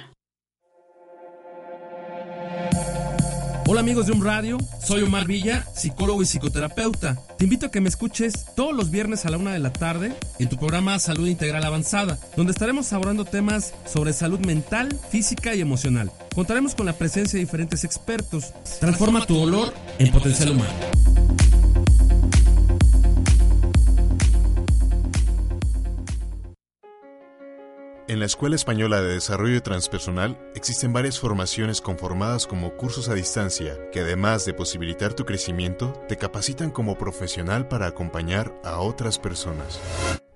Hola amigos de Un Radio, soy Omar Villa, psicólogo y psicoterapeuta. Te invito a que me escuches todos los viernes a la una de la tarde en tu programa Salud Integral Avanzada, donde estaremos abordando temas sobre salud mental, física y emocional. Contaremos con la presencia de diferentes expertos. Transforma tu dolor en potencial humano. En la Escuela Española de Desarrollo Transpersonal existen varias formaciones conformadas como cursos a distancia que además de posibilitar tu crecimiento, te capacitan como profesional para acompañar a otras personas.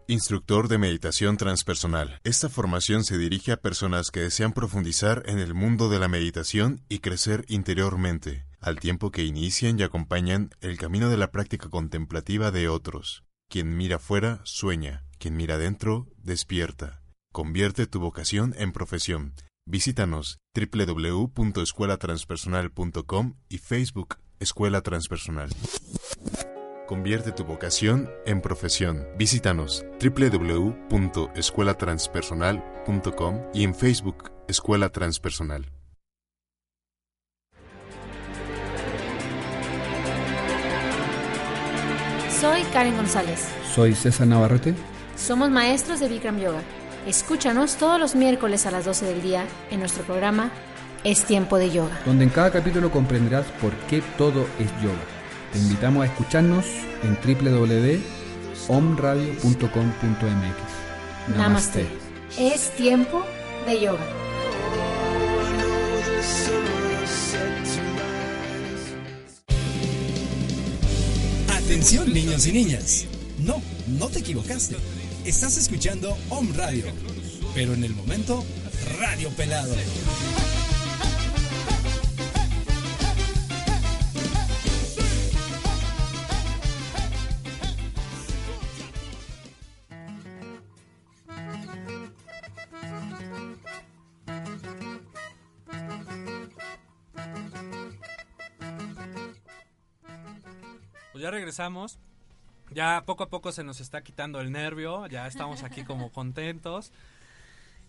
Instructor de Meditación Transpersonal. Esta formación se dirige a personas que desean profundizar en el mundo de la meditación y crecer interiormente, al tiempo que inician y acompañan el camino de la práctica contemplativa de otros. Quien mira fuera, sueña. Quien mira adentro, despierta. Convierte tu vocación en profesión. Visítanos www.escuelatranspersonal.com y Facebook Escuela Transpersonal. Convierte tu vocación en profesión. Visítanos www.escuelatranspersonal.com y en Facebook Escuela Transpersonal. Soy Karen González. Soy César Navarrete. Somos maestros de Bikram Yoga. Escúchanos todos los miércoles a las 12 del día en nuestro programa Es Tiempo de Yoga. Donde en cada capítulo comprenderás por qué todo es yoga. Te invitamos a escucharnos en www.omradio.com.mx. Namaste. Es Tiempo de Yoga. Atención niños y niñas. No, no te equivocaste. Estás escuchando Home Radio. Pero en el momento, Radio Pelado. Pues ya regresamos. Ya poco a poco se nos está quitando el nervio, ya estamos aquí como [LAUGHS] contentos.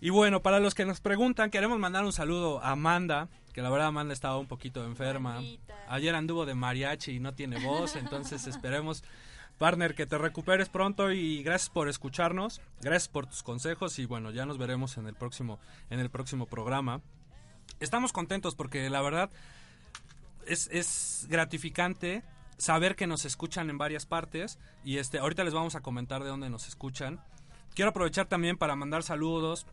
Y bueno, para los que nos preguntan, queremos mandar un saludo a Amanda, que la verdad Amanda estaba un poquito enferma. Ayer anduvo de mariachi y no tiene voz, entonces esperemos, partner, que te recuperes pronto y gracias por escucharnos, gracias por tus consejos y bueno, ya nos veremos en el próximo, en el próximo programa. Estamos contentos porque la verdad es, es gratificante saber que nos escuchan en varias partes y este ahorita les vamos a comentar de dónde nos escuchan. Quiero aprovechar también para mandar saludos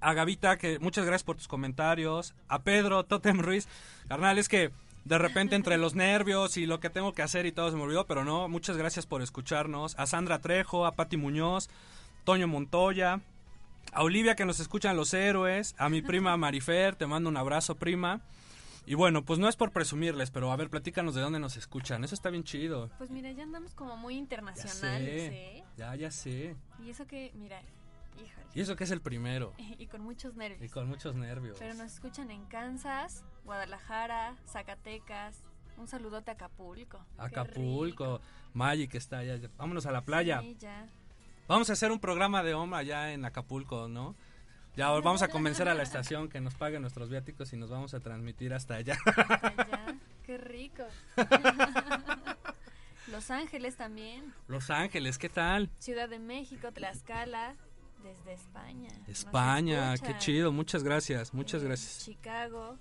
a Gavita, que muchas gracias por tus comentarios, a Pedro Totem Ruiz. Carnal, es que de repente entre los nervios y lo que tengo que hacer y todo se me olvidó, pero no, muchas gracias por escucharnos. A Sandra Trejo, a Pati Muñoz, Toño Montoya, a Olivia que nos escuchan los héroes, a mi prima Marifer, te mando un abrazo, prima. Y bueno, pues no es por presumirles, pero a ver, platícanos de dónde nos escuchan. Eso está bien chido. Pues mira, ya andamos como muy Ya internacionales, sé. ¿eh? Ya, ya sé. Y eso que, mira, híjole. Y eso que es el primero. [LAUGHS] Y con muchos nervios. Y con muchos nervios. Pero nos escuchan en Kansas, Guadalajara, Zacatecas. Un saludote a Acapulco. Acapulco, Magic está allá. Vámonos a la playa. Sí, ya. Vamos a hacer un programa de OMA allá en Acapulco, ¿no? Ya vamos a convencer a la estación que nos pague nuestros viáticos y nos vamos a transmitir hasta allá. Allá. Qué rico. [LAUGHS] Los Ángeles también. Los Ángeles, ¿qué tal? Ciudad de México, Tlaxcala, desde España. España, qué chido, muchas gracias, muchas Eh, gracias. Chicago,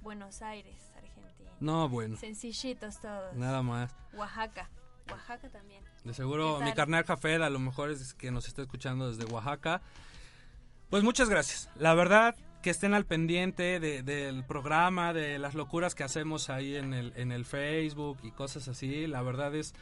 Buenos Aires, Argentina. No, bueno, Sencillitos todos. nada más. Oaxaca. Oaxaca también. De seguro ¿Qué mi carnal Jafet a lo mejor es que nos está escuchando desde Oaxaca. Pues muchas gracias. La verdad que estén al pendiente de- del programa, de las locuras que hacemos ahí en el, en el Facebook y cosas así. La verdad es,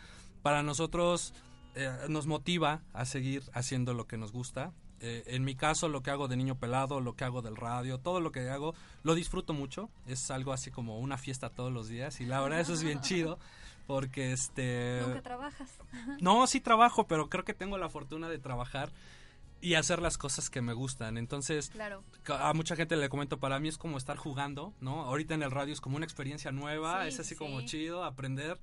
para nosotros eh, nos motiva a seguir haciendo lo que nos gusta. Eh, en mi caso, lo que hago de niño pelado, lo que hago del radio, todo lo que hago, lo disfruto mucho. Es algo así como una fiesta todos los días y la verdad eso es bien chido porque este... Nunca trabajas. No, sí trabajo, pero creo que tengo la fortuna de trabajar y hacer las cosas que me gustan. Entonces, Claro. a mucha gente le comento, para mí es como estar jugando, ¿no? Ahorita en el radio es como una experiencia nueva, Sí, es así sí. como chido aprender,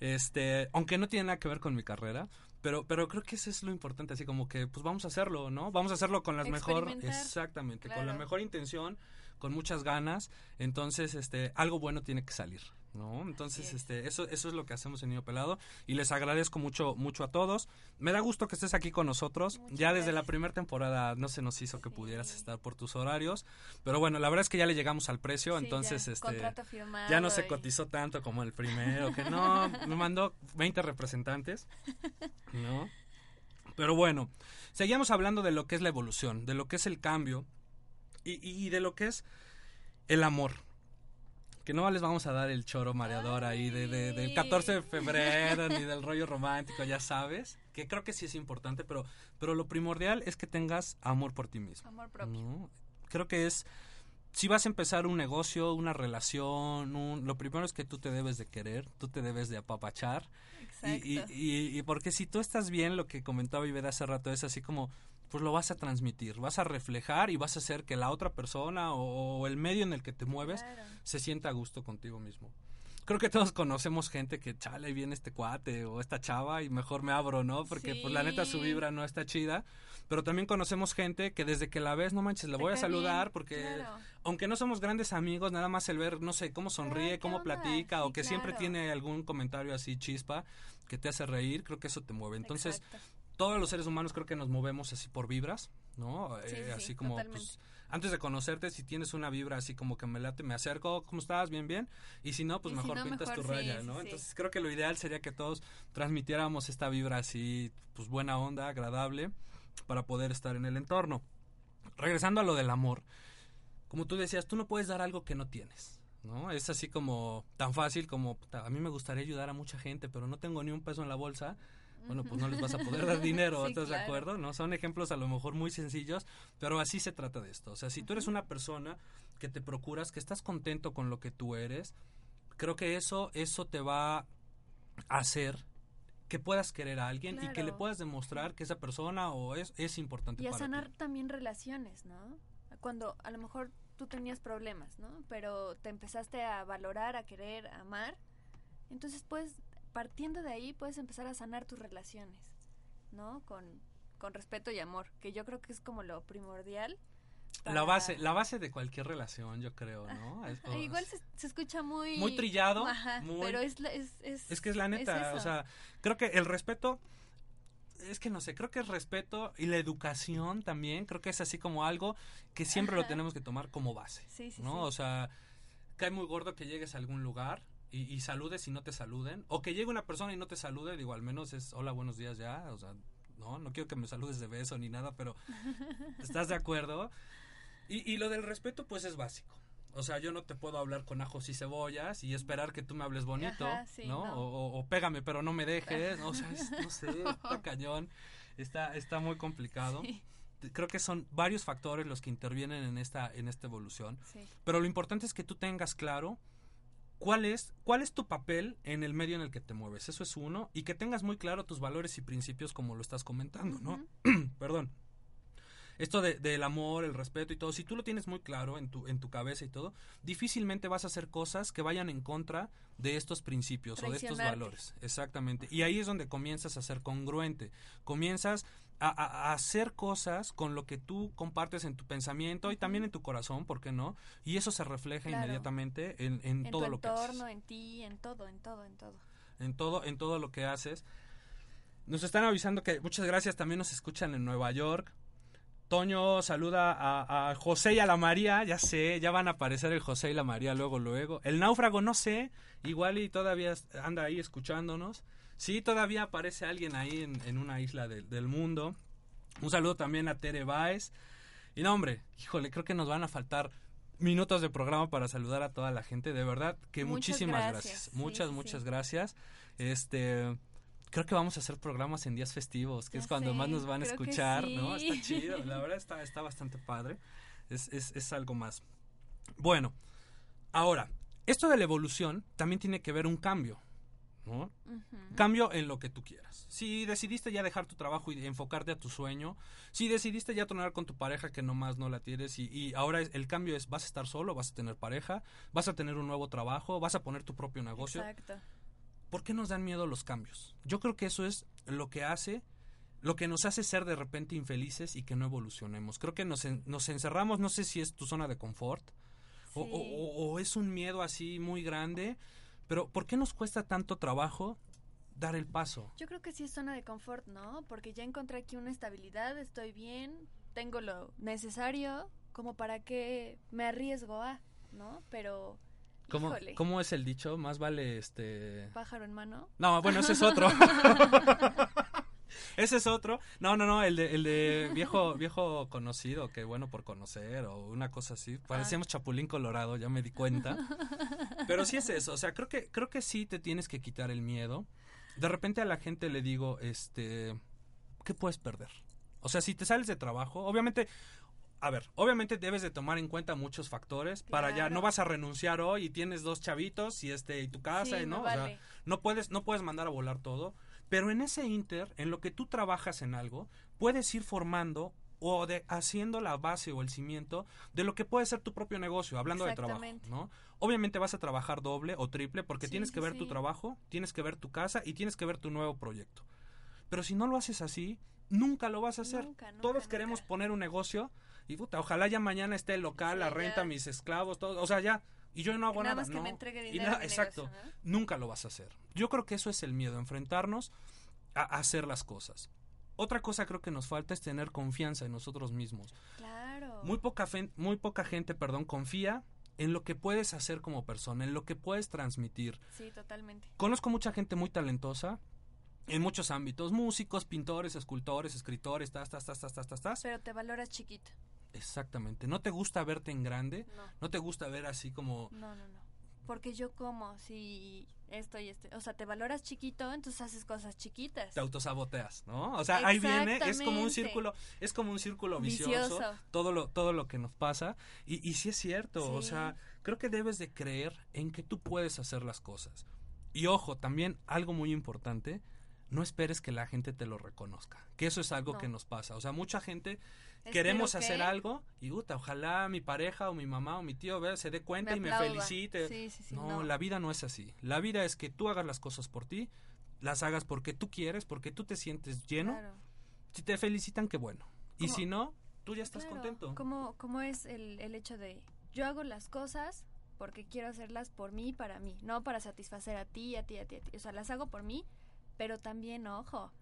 este, aunque no tiene nada que ver con mi carrera. Pero, pero creo que eso es lo importante, así como que pues vamos a hacerlo, ¿no? Vamos a hacerlo con las mejor, exactamente, con la mejor intención, con muchas ganas, entonces este algo bueno tiene que salir, ¿no? Entonces este eso eso es lo que hacemos en Niño Pelado y les agradezco mucho mucho a todos. Me da gusto que estés aquí con nosotros. ya desde la primera temporada no se nos hizo que pudieras estar por tus horarios, pero bueno, la verdad es que ya le llegamos al precio, Sí, entonces ya, este firmado ya no se y- cotizó tanto como el primero, que no, [LAUGHS] me mandó 20 representantes, ¿no? Pero bueno, seguíamos hablando de lo que es la evolución, de lo que es el cambio y, y de lo que es el amor. Que no les vamos a dar el choro mareador ahí de, de- del 14 de febrero ni del rollo romántico, ya sabes. Que creo que sí es importante, pero, pero lo primordial es que tengas amor por ti mismo. Amor propio. ¿no? Creo que es, si vas a empezar un negocio, una relación, un- lo primero es que tú te debes de querer, tú te debes de apapachar. Y, y, Exacto. y- y porque si tú estás bien, lo que comentaba Ivette hace rato es así como, pues lo vas a transmitir, vas a reflejar y vas a hacer que la otra persona o, o el medio en el que te mueves se sienta a gusto contigo mismo. Creo que todos conocemos gente que, chale, viene este cuate o esta chava y mejor me abro, ¿no? Porque pues la neta su Sí. vibra no está chida. Pero también conocemos gente que desde que la ves, no manches, la voy a saludar bien, porque claro. aunque no somos grandes amigos, nada más el ver, no sé, cómo sonríe, cómo platica o Sí, que siempre tiene algún comentario así chispa que te hace reír, creo que eso te mueve. Entonces, Exacto. Todos los seres humanos creo que nos movemos así por vibras, ¿no? Sí, Eh, sí, así sí, como, pues, antes de conocerte, si tienes una vibra así como que me late, me acerco, ¿cómo estás? Bien, bien. Y si no, pues Y si mejor no, pintas tu sí, raya, ¿no? Entonces, creo que lo ideal sería que todos transmitiéramos esta vibra así, pues buena onda, agradable, para poder estar en el entorno. Regresando a lo del amor, como tú decías, tú no puedes dar algo que no tienes. ¿No? Es así como tan fácil como "Puta, a mí me gustaría ayudar a mucha gente, pero no tengo ni un peso en la bolsa. Bueno, pues no les vas a poder dar dinero, Sí, ¿estás de acuerdo? ¿No? Son ejemplos a lo mejor muy sencillos, pero así se trata de esto. O sea, si tú eres una persona que te procuras, que estás contento con lo que tú eres, creo que eso eso te va a hacer que puedas querer a alguien y que le puedas demostrar que esa persona o es, es importante Y a para ti. sanar también relaciones, ¿no? Cuando a lo mejor tú tenías problemas, ¿no? Pero te empezaste a valorar, a querer, a amar. Entonces, pues, partiendo de ahí, puedes empezar a sanar tus relaciones, ¿no? Con, con respeto y amor, que yo creo que es como lo primordial. La base, la base de cualquier relación, yo creo, ¿no? [LAUGHS] Es- Igual se, se escucha muy... Muy trillado, Ajá, muy- pero es, la- es, es... Es que es la neta, o sea, creo que el respeto, es que no sé, creo que el respeto y la educación también, creo que es así como algo que siempre lo tenemos que tomar como base, Sí, sí, ¿no? sí. O sea, cae muy gordo que llegues a algún lugar y, y saludes y no te saluden, o que llegue una persona y no te salude, digo, al menos es hola, buenos días ya, o sea, no, no quiero que me saludes de beso ni nada, pero [LAUGHS] ¿estás de acuerdo? Y, y lo del respeto, pues es básico. O sea, yo no te puedo hablar con ajos y cebollas y esperar que tú me hables bonito, Ajá, sí, ¿no? no. O, o- pégame, pero no me dejes. O sea, es- no sé, está [LAUGHS] cañón. Está, está muy complicado. Sí. Creo que son varios factores los que intervienen en esta, en esta evolución. Sí. Pero lo importante es que tú tengas claro cuál es, cuál es tu papel en el medio en el que te mueves. Eso es uno. Y que tengas muy claro tus valores y principios como lo estás comentando, ¿no? [CLEARS THROAT] Perdón. Esto de- del amor, el respeto y todo, si tú lo tienes muy claro en tu, en tu cabeza y todo, difícilmente vas a hacer cosas que vayan en contra de estos principios o de estos valores. Exactamente. Y ahí es donde comienzas a ser congruente. Comienzas a, hacer cosas con lo que tú compartes en tu pensamiento y también en tu corazón, ¿por qué no? Y eso se refleja Claro. inmediatamente en, en En todo tu lo que haces entorno, en ti, en todo, en todo, en todo. en todo, en todo lo que haces. Nos están avisando que muchas gracias, también nos escuchan en Nueva York. Toño saluda a, a José y a la María, ya sé, ya van a aparecer el José y la María luego, luego. El náufrago, no sé, igual y todavía anda ahí escuchándonos. Sí, todavía aparece alguien ahí en, en una isla de- del mundo. Un saludo también a Tere Baez. Y no, hombre, híjole, creo que nos van a faltar minutos de programa para saludar a toda la gente. De verdad que Muchas muchísimas gracias. muchas, sí, muchas sí. gracias. Este, creo que vamos a hacer programas en días festivos, que Ya es cuando más nos van a escuchar, ¿no? Está chido, la [LAUGHS] verdad está, está bastante padre. Es, es, es algo más. Bueno, ahora, esto de la evolución también tiene que ver un cambio, ¿no? Cambio en lo que tú quieras. Si decidiste ya dejar tu trabajo y enfocarte a tu sueño, si decidiste ya tronar con tu pareja que nomás no la tienes y, y ahora es- el cambio es vas a estar solo, vas a tener pareja, vas a tener un nuevo trabajo, vas a poner tu propio negocio. Exacto. ¿Por qué nos dan miedo los cambios? Yo creo que eso es lo que hace, lo que nos hace ser de repente infelices y que no evolucionemos. Creo que nos, en- nos encerramos, no sé si es tu zona de confort o, Sí. o- o- o es un miedo así muy grande, pero ¿por qué nos cuesta tanto trabajo dar el paso? Yo creo que sí es zona de confort, ¿no? Porque ya encontré aquí una estabilidad, estoy bien, tengo lo necesario como para que me arriesgo a, ¿no? Pero, ¿Cómo, híjole, cómo es el dicho? Más vale este... pájaro en mano. No, bueno, ese es otro. [LAUGHS] ese es otro. No, no, no, el de, el de viejo, viejo conocido, que bueno por conocer, o una cosa así. Parecíamos Chapulín Colorado, ya me di cuenta. Pero sí es [LAUGHS] eso, o sea, creo que, creo que sí te tienes que quitar el miedo. De repente a la gente le digo, este, ¿qué puedes perder? O sea, si te sales de trabajo, obviamente, a ver, obviamente debes de tomar en cuenta muchos factores para ya, no vas a renunciar hoy y tienes dos chavitos y este, y tu casa, Sí, y ¿no? O sea, no puedes, no puedes mandar a volar todo, pero en ese inter, en lo que tú trabajas en algo, puedes ir formando o de haciendo la base o el cimiento de lo que puede ser tu propio negocio, hablando de trabajo. ¿no? Obviamente vas a trabajar doble o triple porque Sí, tienes que sí, ver tu trabajo, tienes que ver tu casa y tienes que ver tu nuevo proyecto. Pero si no lo haces así, nunca lo vas a hacer. Nunca, nunca, Todos queremos poner un negocio y puta, ojalá ya mañana esté el local, la renta, ya. mis esclavos, todo, o sea, ya y yo no hago Nada nada, más que no. me entregue Y dinero nada- a mi exacto. negocio, Nunca lo vas a hacer. Yo creo que eso es el miedo, enfrentarnos a a hacer las cosas. Otra cosa creo que nos falta es tener confianza en nosotros mismos. Claro. Muy poca, fen- muy poca gente, perdón, confía en lo que puedes hacer como persona, en lo que puedes transmitir. Sí, totalmente. Conozco mucha gente muy talentosa en muchos ámbitos, músicos, pintores, escultores, escritores, tas, tas, tas, tas, tas, tas, tas. Pero te valoras chiquito. Exactamente. ¿No te gusta verte en grande? No. ¿No te gusta ver así como... No, no, no. Porque yo como si esto y esto. O sea, te valoras chiquito, entonces haces cosas chiquitas. te autosaboteas, ¿no? O sea, ahí viene, es como un círculo, es como un círculo vicioso, Vicioso. todo lo todo lo que nos pasa y y sí es cierto, o sea, creo que debes de creer en que tú puedes hacer las cosas. Y ojo, también algo muy importante, no esperes que la gente te lo reconozca, que eso es algo No. que nos pasa, o sea, mucha gente queremos que- hacer algo y puta, ojalá mi pareja o mi mamá o mi tío vea, se dé cuenta Me y me felicite. Sí, sí, sí, no, no. la vida no es así. La vida es que tú hagas las cosas por ti, las hagas porque tú quieres, porque tú te sientes lleno. Claro. Si te felicitan, qué bueno. Y Como- si no, tú ya estás Claro, contento. ¿Cómo, cómo es el, el hecho de yo hago las cosas porque quiero hacerlas por mí y para mí, no para satisfacer a ti, a ti, a ti, a ti. O sea, las hago por mí, pero también, ojo,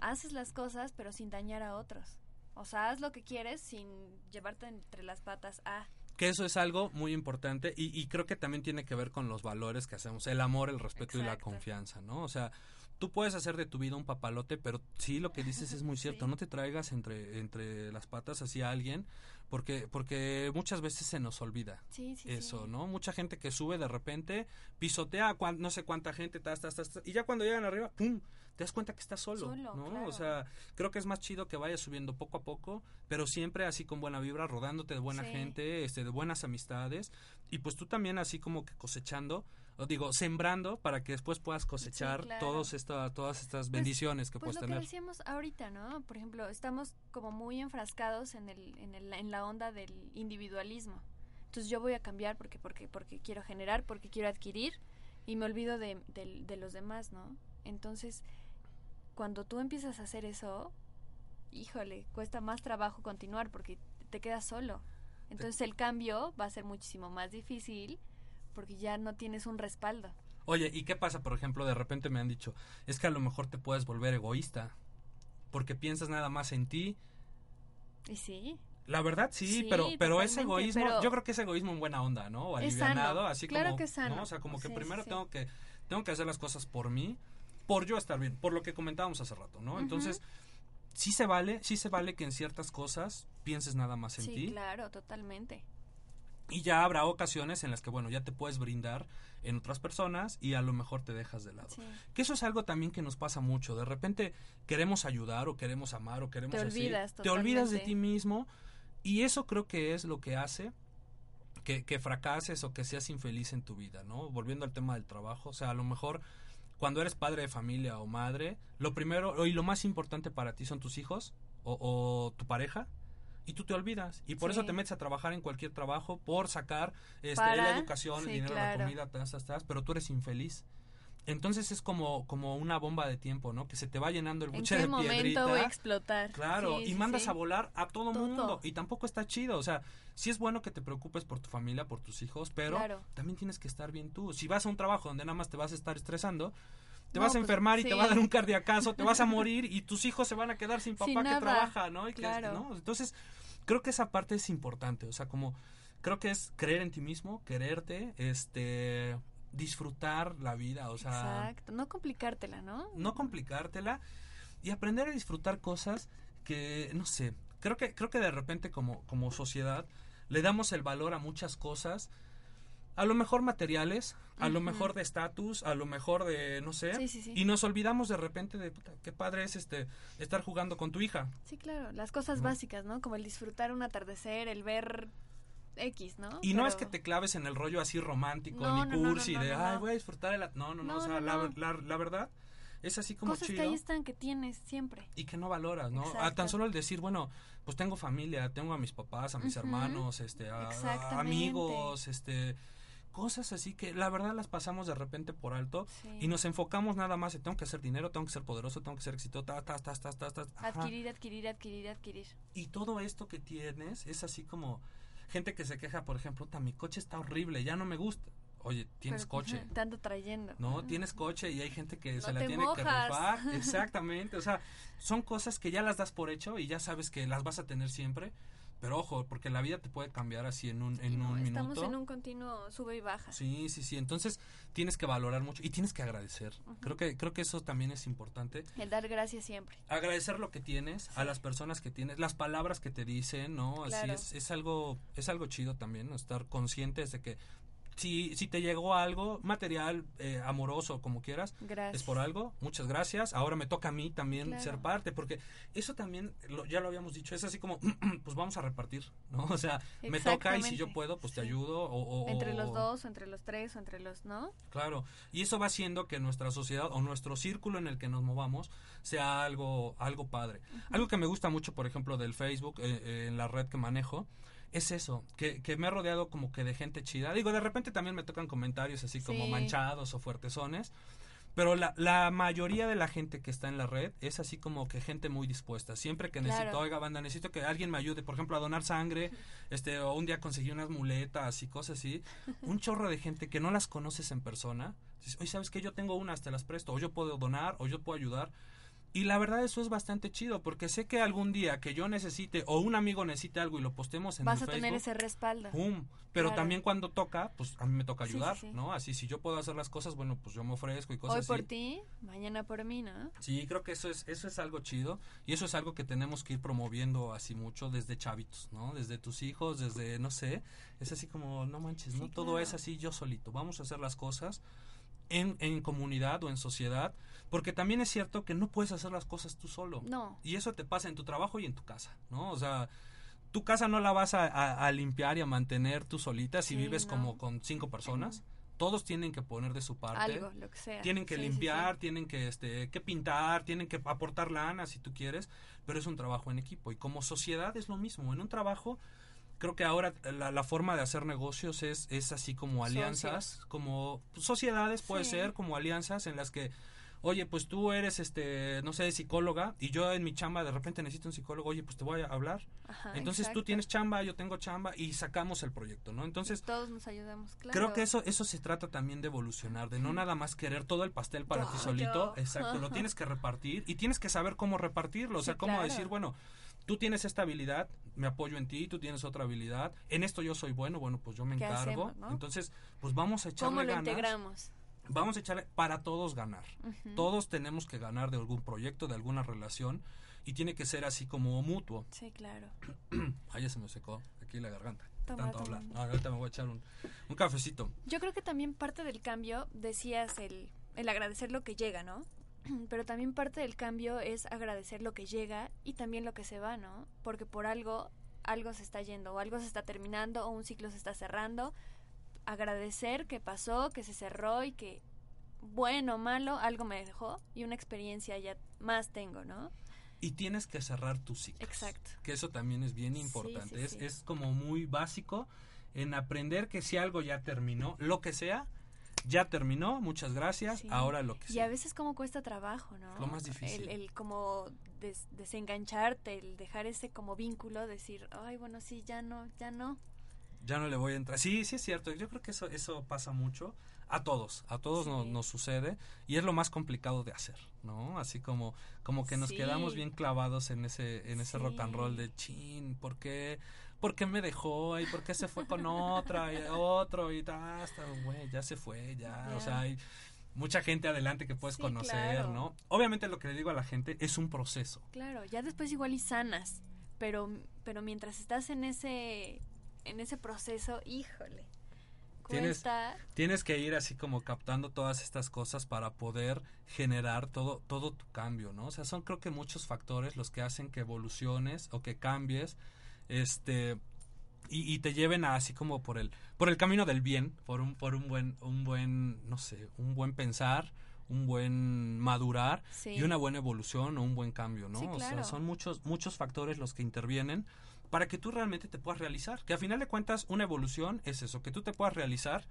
haces las cosas pero sin dañar a otros. O sea, haz lo que quieres sin llevarte entre las patas a... Que eso es algo muy importante y, y creo que también tiene que ver con los valores que hacemos, el amor, el respeto y la confianza, ¿no? O sea, tú puedes hacer de tu vida un papalote, pero sí lo que dices es muy [LAUGHS] cierto, no te traigas entre, entre las patas así a alguien, porque, porque muchas veces se nos olvida Sí, sí, eso. ¿no? Mucha gente que sube de repente, pisotea a cuan- no sé cuánta gente, tas, tas, tas, y ya cuando llegan arriba, ¡pum! Te das cuenta que estás solo, Solo, ¿no? claro. O sea, creo que es más chido que vayas subiendo poco a poco, pero siempre así con buena vibra, rodándote de buena Sí. gente, este, de buenas amistades, y pues tú también así como que cosechando, o digo, sembrando para que después puedas cosechar claro. todos esta, todas estas Pues- bendiciones que pues puedes lo tener. que decíamos ahorita, ¿no? Por ejemplo, estamos como muy enfrascados en el, en el, en la onda del individualismo. Entonces yo voy a cambiar porque, porque, porque quiero generar, porque quiero adquirir y me olvido de, de- de los demás, ¿no? Entonces, cuando tú empiezas a hacer eso, híjole, cuesta más trabajo continuar porque te quedas solo. Entonces el cambio va a ser muchísimo más difícil porque ya no tienes un respaldo. Oye, ¿y qué pasa, por ejemplo, de repente me han dicho, es que a lo mejor te puedes volver egoísta, porque piensas nada más en ti. Y sí. La verdad sí, Sí, pero pero ese egoísmo, pero- yo creo que es egoísmo en buena onda, ¿no? O Es alivianado, sano, así claro como, que es sano. ¿no? O sea, como que Sí, primero sí. tengo que tengo que hacer las cosas por mí, por yo estar bien, por lo que comentábamos hace rato, ¿no? Entonces, sí se vale, sí se vale que en ciertas cosas pienses nada más en Sí, ti. claro, totalmente. Y ya habrá ocasiones en las que, bueno, ya te puedes brindar en otras personas y a lo mejor te dejas de lado. Sí. Que eso es algo también que nos pasa mucho. De repente queremos ayudar o queremos amar o queremos Te así. olvidas Te olvidas de totalmente. ti mismo y eso creo que es lo que hace que, que fracases o que seas infeliz en tu vida, ¿no? Volviendo al tema del trabajo, o sea, a lo mejor cuando eres padre de familia o madre, lo primero y lo más importante para ti son tus hijos o, o tu pareja y tú te olvidas y por Sí. eso te metes a trabajar en cualquier trabajo por sacar este, Para, la educación, sí, el dinero, claro. la comida, tas, tas, tas, pero tú eres infeliz. Entonces es como, como una bomba de tiempo, ¿no? Que se te va llenando el ¿En buche qué de momento piedrita. voy a explotar? Claro, Sí, y sí, mandas sí. a volar a todo, Todo. mundo. Y tampoco está chido. O sea, sí es bueno que te preocupes por tu familia, por tus hijos, pero Claro. también tienes que estar bien tú. Si vas a un trabajo donde nada más te vas a estar estresando, te No, vas a pues, enfermar y te va a dar un cardiacazo, te vas a [LAUGHS] morir y tus hijos se van a quedar sin papá Sin que trabaja, ¿no? Y que-. ¿no? Entonces, creo que esa parte es importante. O sea, como creo que es creer en ti mismo, quererte, este disfrutar la vida, o sea, Exacto, no complicártela, ¿no? no complicártela y aprender a disfrutar cosas que no sé creo que creo que de repente como como sociedad le damos el valor a muchas cosas a lo mejor materiales a lo mejor de estatus a lo mejor de no sé Sí, sí, sí. y nos olvidamos de repente de puta, qué padre es este estar jugando con tu hija Sí, claro, las cosas ¿No? básicas, ¿no? Como el disfrutar un atardecer, el ver X, ¿no? y no es que te claves en el rollo así romántico No, ni no, cursi no, de ay voy a disfrutar el at-". no no no, o sea la, la, la verdad es así como Cosas chido que ahí están que tienes siempre. y que no valoras, ¿no? A tan solo el decir, bueno, pues tengo familia, tengo a mis papás, a mis hermanos, este, a, amigos, este, cosas así que la verdad las pasamos de repente por alto Sí. y nos enfocamos nada más en tengo que hacer dinero, tengo que ser poderoso, tengo que ser exitoso, ta, ta, ta, ta, ta, ta. Adquirir, adquirir, adquirir, adquirir. Y todo esto que tienes es así como gente que se queja, por ejemplo, "Ta, mi coche está horrible, ya no me gusta. Oye, tienes Pero, coche. [LAUGHS] Te ando trayendo. No, tienes coche y hay gente que No se la tiene que rifar. [LAUGHS] Exactamente. O sea, son cosas que ya las das por hecho y ya sabes que las vas a tener siempre. Pero ojo, porque la vida te puede cambiar así en un, en No, un estamos minuto. en un continuo sube y baja. Sí, sí, sí. Entonces tienes que valorar mucho y tienes que agradecer. Creo que creo que eso también es importante. El dar gracias siempre. Agradecer lo que tienes, a las personas que tienes, las palabras que te dicen, ¿no? Así es, es algo es algo chido también, ¿no? estar conscientes de que si, si te llegó algo material, eh, amoroso, como quieras, Gracias. es por algo. Muchas gracias. Ahora me toca a mí también Claro. ser parte, porque eso también, lo- ya lo habíamos dicho, es así como, [CLEARS THROAT] pues vamos a repartir, ¿no? O sea, me toca y si yo puedo, pues te ayudo. O, o- Entre los dos, o entre los tres, o entre los, ¿no? Claro, y eso va haciendo que nuestra sociedad o nuestro círculo en el que nos movamos sea algo, algo padre. Algo que me gusta mucho, por ejemplo, del Facebook, eh, eh, en la red que manejo, es eso, que, que me he rodeado como que de gente chida. Digo, de repente también me tocan comentarios así como Sí. manchados o fuertesones. Pero la, la mayoría de la gente que está en la red es así como que gente muy dispuesta. Siempre que necesito, Claro. oiga, banda, necesito que alguien me ayude, por ejemplo, a donar sangre, este, o un día conseguí unas muletas y cosas así. [LAUGHS] Un chorro de gente que no las conoces en persona. Dices, oye, ¿sabes qué? Yo tengo unas, te las presto. O yo puedo donar, o yo puedo ayudar. Y la verdad eso es bastante chido porque sé que algún día que yo necesite o un amigo necesite algo y lo postemos en Vas a tener Facebook, ese respaldo. ¡pum! Pero Claro. también cuando toca, pues a mí me toca ayudar, sí, sí. ¿no? Así si yo puedo hacer las cosas, bueno, pues yo me ofrezco y Hoy cosas por así. ti, mañana por mí, ¿no? Sí, creo que eso es eso es algo chido y eso es algo que tenemos que ir promoviendo así mucho desde chavitos, ¿no? Desde tus hijos, desde no sé, es así como no manches, no todo es así yo solito. Vamos a hacer las cosas en, en comunidad o en sociedad, porque también es cierto que no puedes hacer las cosas tú solo. No. Y eso te pasa en tu trabajo y en tu casa, ¿no? O sea, tu casa no la vas a, a- a limpiar y a mantener tú solita si Sí, vives no. como con cinco personas. Todos tienen que poner de su parte. Algo, lo que sea. Tienen que Sí, sí, limpiar, sí. tienen que este que pintar, tienen que aportar lana si tú quieres, pero es un trabajo en equipo y como sociedad es lo mismo. En un trabajo creo que ahora la, la forma de hacer negocios es es así como alianzas, como sociedades puede Sí. ser como alianzas en las que Oye, pues tú eres, este, no sé, psicóloga y yo en mi chamba de repente necesito un psicólogo. Oye, pues te voy a hablar. Ajá, Entonces tú exacto. tienes chamba, yo tengo chamba y sacamos el proyecto, ¿no? Entonces Todos nos ayudamos, claro. Creo que eso eso se trata también de evolucionar, de no nada más querer todo el pastel para ti solito, yo. [LAUGHS] exacto, lo tienes que repartir y tienes que saber cómo repartirlo, o sea, cómo claro. decir, bueno, tú tienes esta habilidad, me apoyo en ti, tú tienes otra habilidad, en esto yo soy bueno, bueno, pues yo me ¿Qué encargo, hacemos, no? entonces, pues vamos a echarle ¿Cómo lo ganas. integramos? Vamos a echarle para todos ganar. Todos tenemos que ganar de algún proyecto, de alguna relación y tiene que ser así como mutuo. Sí, claro. [CLEARS THROAT] Ay, ya se me secó aquí la garganta. Toma, Tanto hablar. No, ahorita me voy a echar un, un cafecito. Yo creo que también parte del cambio, decías el, el agradecer lo que llega, ¿no? [CLEARS THROAT] Pero también parte del cambio es agradecer lo que llega y también lo que se va, ¿no? Porque por algo, algo se está yendo, o algo se está terminando, o un ciclo se está cerrando. Agradecer que pasó, que se cerró y que, bueno o malo, algo me dejó y una experiencia ya más tengo, ¿no? Y tienes que cerrar tus ciclos. Exacto. Que eso también es bien importante. sí, es, sí. es como muy básico en aprender que si algo ya terminó, lo que sea, ya terminó, muchas gracias, Sí. ahora lo que Y a veces como cuesta trabajo, ¿no? Lo más difícil. El, el como des- desengancharte, el dejar ese como vínculo, decir, ay, bueno, sí, ya no, ya no. Ya no le voy a entrar. Sí, sí es cierto. Yo creo que eso, eso pasa mucho. A todos, a todos nos, nos sucede y es lo más complicado de hacer, ¿no? Así como, como que nos Sí. quedamos bien clavados en ese, en ese rock and roll de chin, ¿por qué? ¿Por qué me dejó? ¿Y por qué se fue con otra? Y otro y ta, hasta, güey, ya se fue, ya. O sea, hay mucha gente adelante que puedes Sí, conocer, claro. ¿no? Obviamente lo que le digo a la gente es un proceso. Claro, ya después igual y sanas, pero, pero mientras estás en ese, en ese proceso, híjole, Tienes, tienes que ir así como captando todas estas cosas para poder generar todo, todo tu cambio, ¿no? O sea, son creo que muchos factores los que hacen que evoluciones o que cambies, este, y, y te lleven a así como por el, por el camino del bien, por un, por un buen, un buen, no sé, un buen pensar, un buen madurar Sí. y una buena evolución o un buen cambio, ¿no? Sí, O sea, son muchos, muchos factores los que intervienen para que tú realmente te puedas realizar. Que a final de cuentas una evolución es eso, que tú te puedas realizar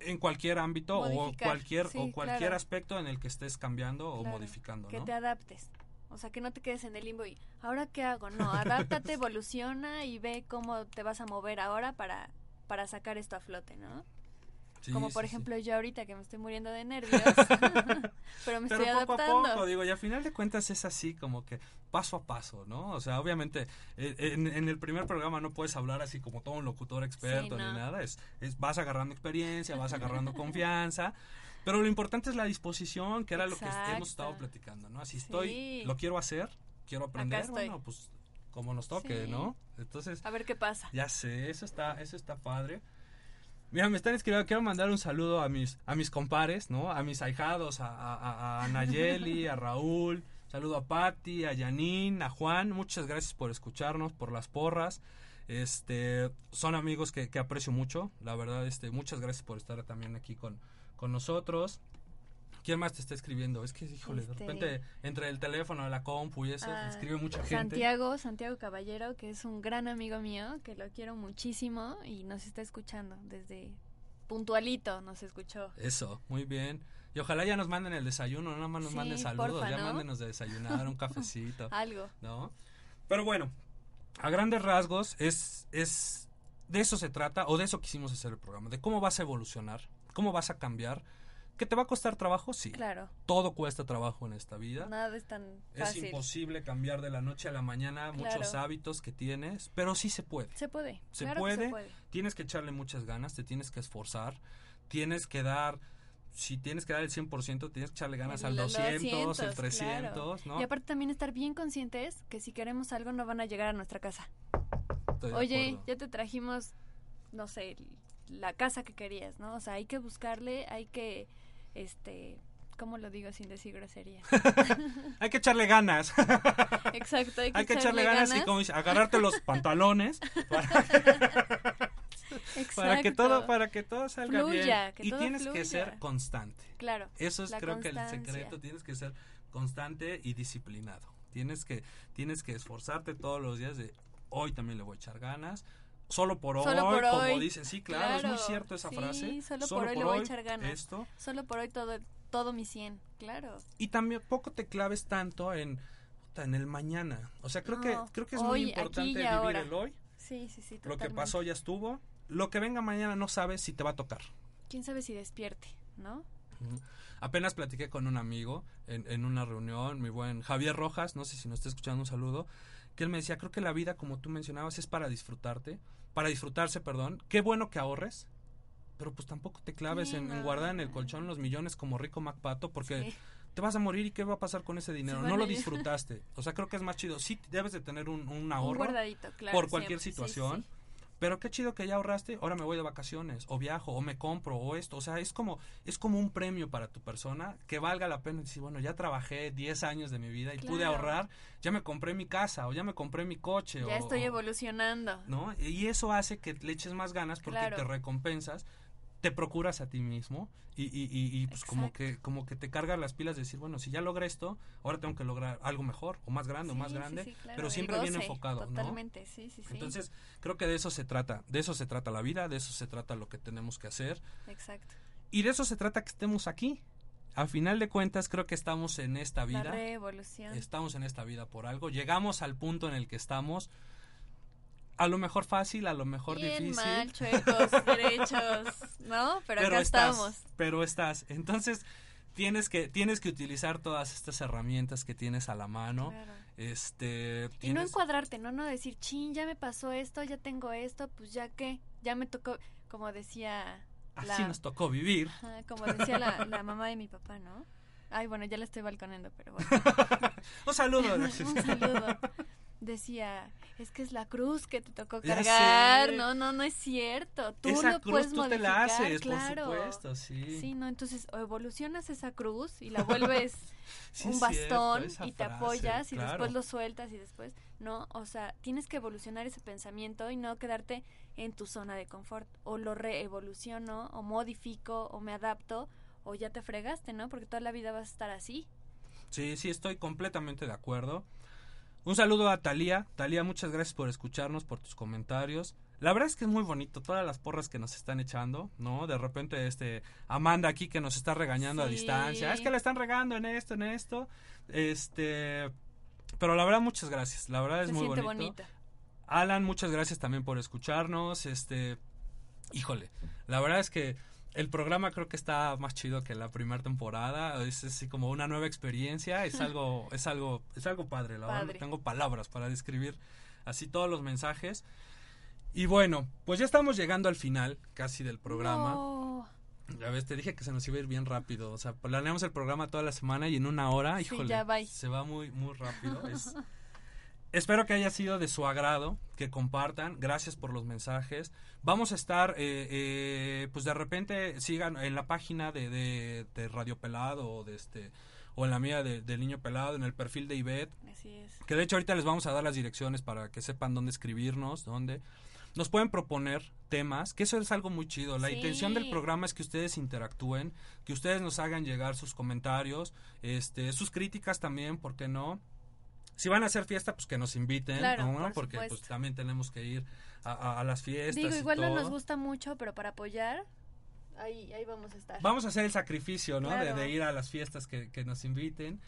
en cualquier ámbito o cualquier sí, o cualquier claro. aspecto en el que estés cambiando o modificando, Que ¿no? te adaptes. O sea, que no te quedes en el limbo y, ¿ahora qué hago? No, adáptate, [LAUGHS] evoluciona y ve cómo te vas a mover ahora para, para sacar esto a flote, ¿no? Sí, Como por sí, sí. ejemplo yo ahorita que me estoy muriendo de nervios, [LAUGHS] pero me estoy Pero poco adaptando. a poco, digo, y al final de cuentas es así como que paso a paso, ¿no? O sea, obviamente eh, en, en el primer programa no puedes hablar así como todo un locutor experto no. ni nada, es, es vas agarrando experiencia, vas agarrando [LAUGHS] confianza, pero lo importante es la disposición, que era lo que hemos estado platicando, ¿no? Así Sí. estoy, lo quiero hacer, quiero aprender, estoy. bueno, pues como nos toque. ¿no? Entonces, A ver qué pasa. ya sé, eso está, eso está padre. Mira, me están escribiendo, quiero mandar un saludo a mis, a mis compares, ¿no? A mis ahijados, a, a, a- Nayeli, a Raúl, saludo a Patti, a Janine, a Juan, muchas gracias por escucharnos, por las porras. Este, son amigos que, que aprecio mucho, la verdad, este, muchas gracias por estar también aquí con, con nosotros. ¿Quién más te está escribiendo? Es que, híjole, de Este- repente, entre el teléfono, la compu y eso, Ah, escribe mucha gente. Santiago, Santiago Caballero, que es un gran amigo mío, que lo quiero muchísimo y nos está escuchando desde puntualito, nos escuchó. Eso, muy bien. Y ojalá ya nos manden el desayuno, no nada más nos Sí, manden saludos, porfa, ya ¿no? mándenos de desayunar, un [LAUGHS] cafecito, Algo. ¿no? Pero bueno, a grandes rasgos es, es, de eso se trata, o de eso quisimos hacer el programa, de cómo vas a evolucionar, cómo vas a cambiar ¿Que te va a costar trabajo? Sí. Claro. Todo cuesta trabajo en esta vida. Nada es tan Es fácil. imposible cambiar de la noche a la mañana muchos hábitos que tienes, pero sí se puede. Se puede. Se, claro que puede, se puede. tienes que echarle muchas ganas, te tienes que esforzar, tienes que dar, si tienes que dar el 100%, tienes que echarle ganas al El 200, el 200, 300, claro. ¿no? Y aparte también estar bien conscientes que si queremos algo no van a llegar a nuestra casa. Estoy Oye, ya te trajimos, no sé, la casa que querías, ¿no? O sea, hay que buscarle, hay que, este, ¿cómo lo digo sin decir grosería? [LAUGHS] Hay que echarle ganas. [LAUGHS] Exacto, hay que, Hay que echarle ganas, y como dice, agarrarte los pantalones para que, [LAUGHS] para que todo para que todo salga Fluya, bien que y todo tienes que ser constante. Claro, Eso es creo que el secreto, tienes que ser constante y disciplinado. Tienes que tienes que esforzarte todos los días de hoy también le voy a echar ganas. Solo por Solo hoy, por como hoy. dicen, sí, claro, es muy cierto esa sí, frase. Solo, por hoy le voy a echar ganas. Esto. Solo por hoy todo, todo mi 100, claro. Y también poco te claves tanto en en el mañana. O sea, creo que creo que es hoy, muy importante vivir ahora. el hoy. Sí, sí, sí, Lo que pasó ya estuvo. Lo que venga mañana no sabes si te va a tocar. ¿Quién sabe si despierte, no? Apenas platiqué con un amigo en, en una reunión, mi buen Javier Rojas, no sé si nos está escuchando un saludo, que él me decía, creo que la vida, como tú mencionabas, es para disfrutarte, para disfrutarse, perdón. Qué bueno que ahorres, pero pues tampoco te claves Sí, en, guardar en el colchón los millones como rico MacPato, porque Sí. te vas a morir y qué va a pasar con ese dinero. Sí, no lo [LAUGHS] disfrutaste. O sea, creo que es más chido. Sí, debes de tener un, un ahorro guardadito, claro, por cualquier siempre. Situación. Pero qué chido que ya ahorraste, ahora me voy de vacaciones, o viajo, o me compro, o esto. O sea, es como, es como un premio para tu persona que valga la pena decir, bueno, ya trabajé 10 años de mi vida y pude ahorrar, ya me compré mi casa, o ya me compré mi coche. Ya o- estoy evolucionando. ¿no? Y eso hace que le eches más ganas porque Claro. te recompensas, te procuras a ti mismo y, y, y, y, pues como que, como que te cargas las pilas de decir, bueno, si ya logré esto, ahora tengo que lograr algo mejor, o más grande, o más sí, grande, sí, claro, pero siempre bien enfocado, ¿no? Totalmente, sí, sí, sí. Entonces, creo que de eso se trata, de eso se trata la vida, de eso se trata lo que tenemos que hacer Exacto. y de eso se trata que estemos aquí. A final de cuentas, creo que estamos en esta La vida. revolución. Estamos en esta vida por algo. Llegamos al punto en el que estamos. A lo mejor fácil, a lo mejor Bien difícil. mal, [LAUGHS] chuecos, derechos, ¿no? Pero, acá estás, estamos. Pero estás. Entonces, tienes que, tienes que utilizar todas estas herramientas que tienes a la mano. Claro. Este. Y no encuadrarte, ¿no? No decir, chin, ya me pasó esto, ya tengo esto, pues ya qué, ya me tocó, como decía Así nos tocó vivir. Ajá, como decía la, la mamá de mi papá, ¿no? Ay, bueno, ya la estoy balconeando, pero bueno. [LAUGHS] Un saludo. [LAUGHS] Un saludo. Decía, es que es la cruz que te tocó cargar. No, no, no es cierto. Tú Esa lo cruz puedes tú te modificar, la haces, por claro. supuesto, sí. Sí, no, entonces o evolucionas esa cruz y la vuelves [LAUGHS] Sí, un bastón cierto, y te frase, apoyas y claro. después lo sueltas y después, no, o sea, tienes que evolucionar ese pensamiento y no quedarte en tu zona de confort. O lo reevoluciono, o modifico, o me adapto, o ya te fregaste, ¿no? Porque toda la vida vas a estar así. Sí, sí, estoy completamente de acuerdo. Un saludo a Talía. Talía, muchas gracias por escucharnos, por tus comentarios. La verdad es que es muy bonito todas las porras que nos están echando, ¿no? De repente, este, Amanda aquí que nos está regañando a distancia. Es que la están regando en esto, en esto. Este, pero la verdad, muchas gracias. La verdad es Se muy bonito. bonita. Alan, muchas gracias también por escucharnos. Este, híjole, la verdad es que el programa creo que está más chido que la primera temporada. Es así como una nueva experiencia. Es [LAUGHS] algo, es algo, es algo padre. La verdad, no tengo palabras para describir así todos los mensajes. Y bueno, pues ya estamos llegando al final casi del programa. No. Ya ves, te dije que se nos iba a ir bien rápido. O sea, planeamos el programa toda la semana y en una hora, Sí, híjole, ya se va muy, muy rápido. Es- [LAUGHS] Espero que haya sido de su agrado, que compartan. Gracias por los mensajes. Vamos a estar, eh, eh, pues de repente sigan en la página de, de, de Radio Pelado o de este o en la mía de, del Niño Pelado, en el perfil de Ivette. Así es. Que de hecho ahorita les vamos a dar las direcciones para que sepan dónde escribirnos, dónde. Nos pueden proponer temas, que eso es algo muy chido. La Sí. intención del programa es que ustedes interactúen, que ustedes nos hagan llegar sus comentarios, este, sus críticas también, ¿por qué no? Si van a hacer fiesta, pues que nos inviten, Claro, ¿no? por Porque pues también tenemos que ir a, a- a las fiestas. Digo, y igual no nos gusta mucho, pero para apoyar, ahí, ahí vamos a estar. Vamos a hacer el sacrificio, ¿no? De, ir a las fiestas que, que nos inviten.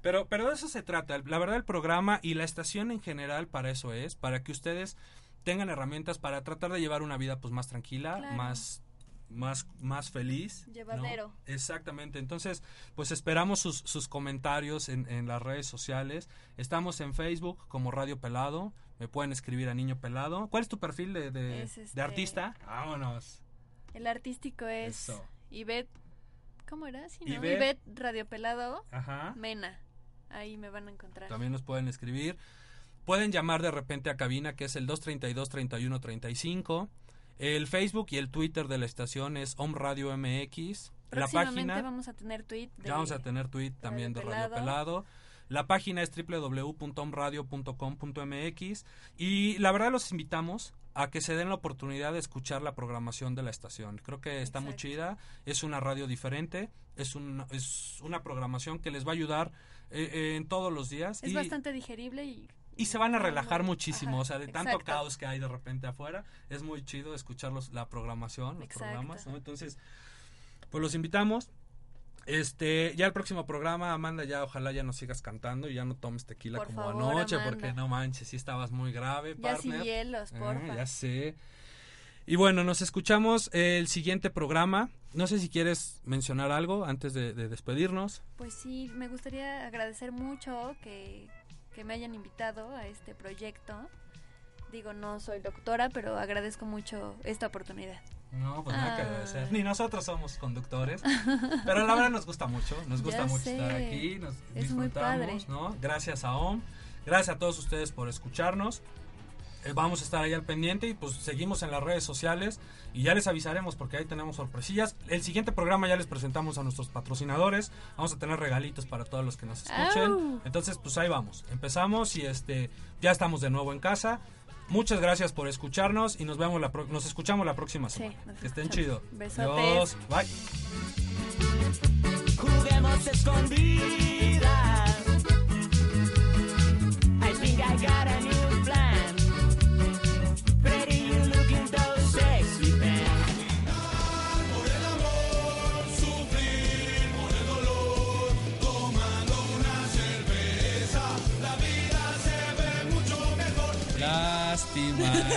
Pero, pero de eso se trata. La verdad, el programa y la estación en general para eso es, para que ustedes tengan herramientas para tratar de llevar una vida pues más tranquila, Claro. más más, más feliz. ¿no? Llevadero. Exactamente. Entonces, pues esperamos sus, sus comentarios en, en las redes sociales. Estamos en Facebook como Radio Pelado. Me pueden escribir a Niño Pelado. ¿Cuál es tu perfil de, de, Es de este- artista? Vámonos. El artístico es Eso. Ivette. ¿Cómo era? Sí, ¿no? Ivette. Ivette Radio Pelado. Ajá. Mena. Ahí me van a encontrar. También nos pueden escribir. Pueden llamar de repente a cabina que es el 232-3135. El Facebook y el Twitter de la estación es Om Radio MX. La página vamos a tener tweet. De ya vamos a tener tweet también de Radio Pelado. La página es www.omradio.com.mx y la verdad los invitamos a que se den la oportunidad de escuchar la programación de la estación. Creo que está muy chida, es una radio diferente, es, un, es una programación que les va a ayudar eh, eh, en todos los días. Es y, bastante digerible y y se van a relajar muchísimo, o sea, de tanto exacto. caos que hay de repente afuera, es muy chido escuchar los- la programación, los Exacto. programas, ¿no? Entonces, pues los invitamos. Este, ya el próximo programa, Amanda, ya ojalá ya nos sigas cantando y ya no tomes tequila Por como favor, anoche, Amanda. porque no manches, sí estabas muy grave, Ya sin partner. hielos, Ah, porfa. ya sé. Y bueno, nos escuchamos el siguiente programa. No sé si quieres mencionar algo antes de, de despedirnos. Pues sí, me gustaría agradecer mucho que, que me hayan invitado a este proyecto. Digo, no soy doctora, pero agradezco mucho esta oportunidad. No, pues nada que Ah. agradecer. Ni nosotros somos conductores. [LAUGHS] Pero la verdad nos gusta mucho. Nos gusta Ya mucho sé. estar aquí. Nos Es disfrutamos, ¿no? Gracias a OM. Gracias a todos ustedes por escucharnos. Eh, vamos a estar ahí al pendiente y pues seguimos en las redes sociales y ya les avisaremos porque ahí tenemos sorpresillas. El siguiente programa ya les presentamos a nuestros patrocinadores. Vamos a tener regalitos para todos los que nos escuchen. Entonces, pues ahí vamos. Empezamos y este ya estamos de nuevo en casa. Muchas gracias por escucharnos y nos vemos la pro- nos escuchamos la próxima Sí, semana. nos que estén chido. Adiós. Bye. Juguemos escondidas. I think I got a new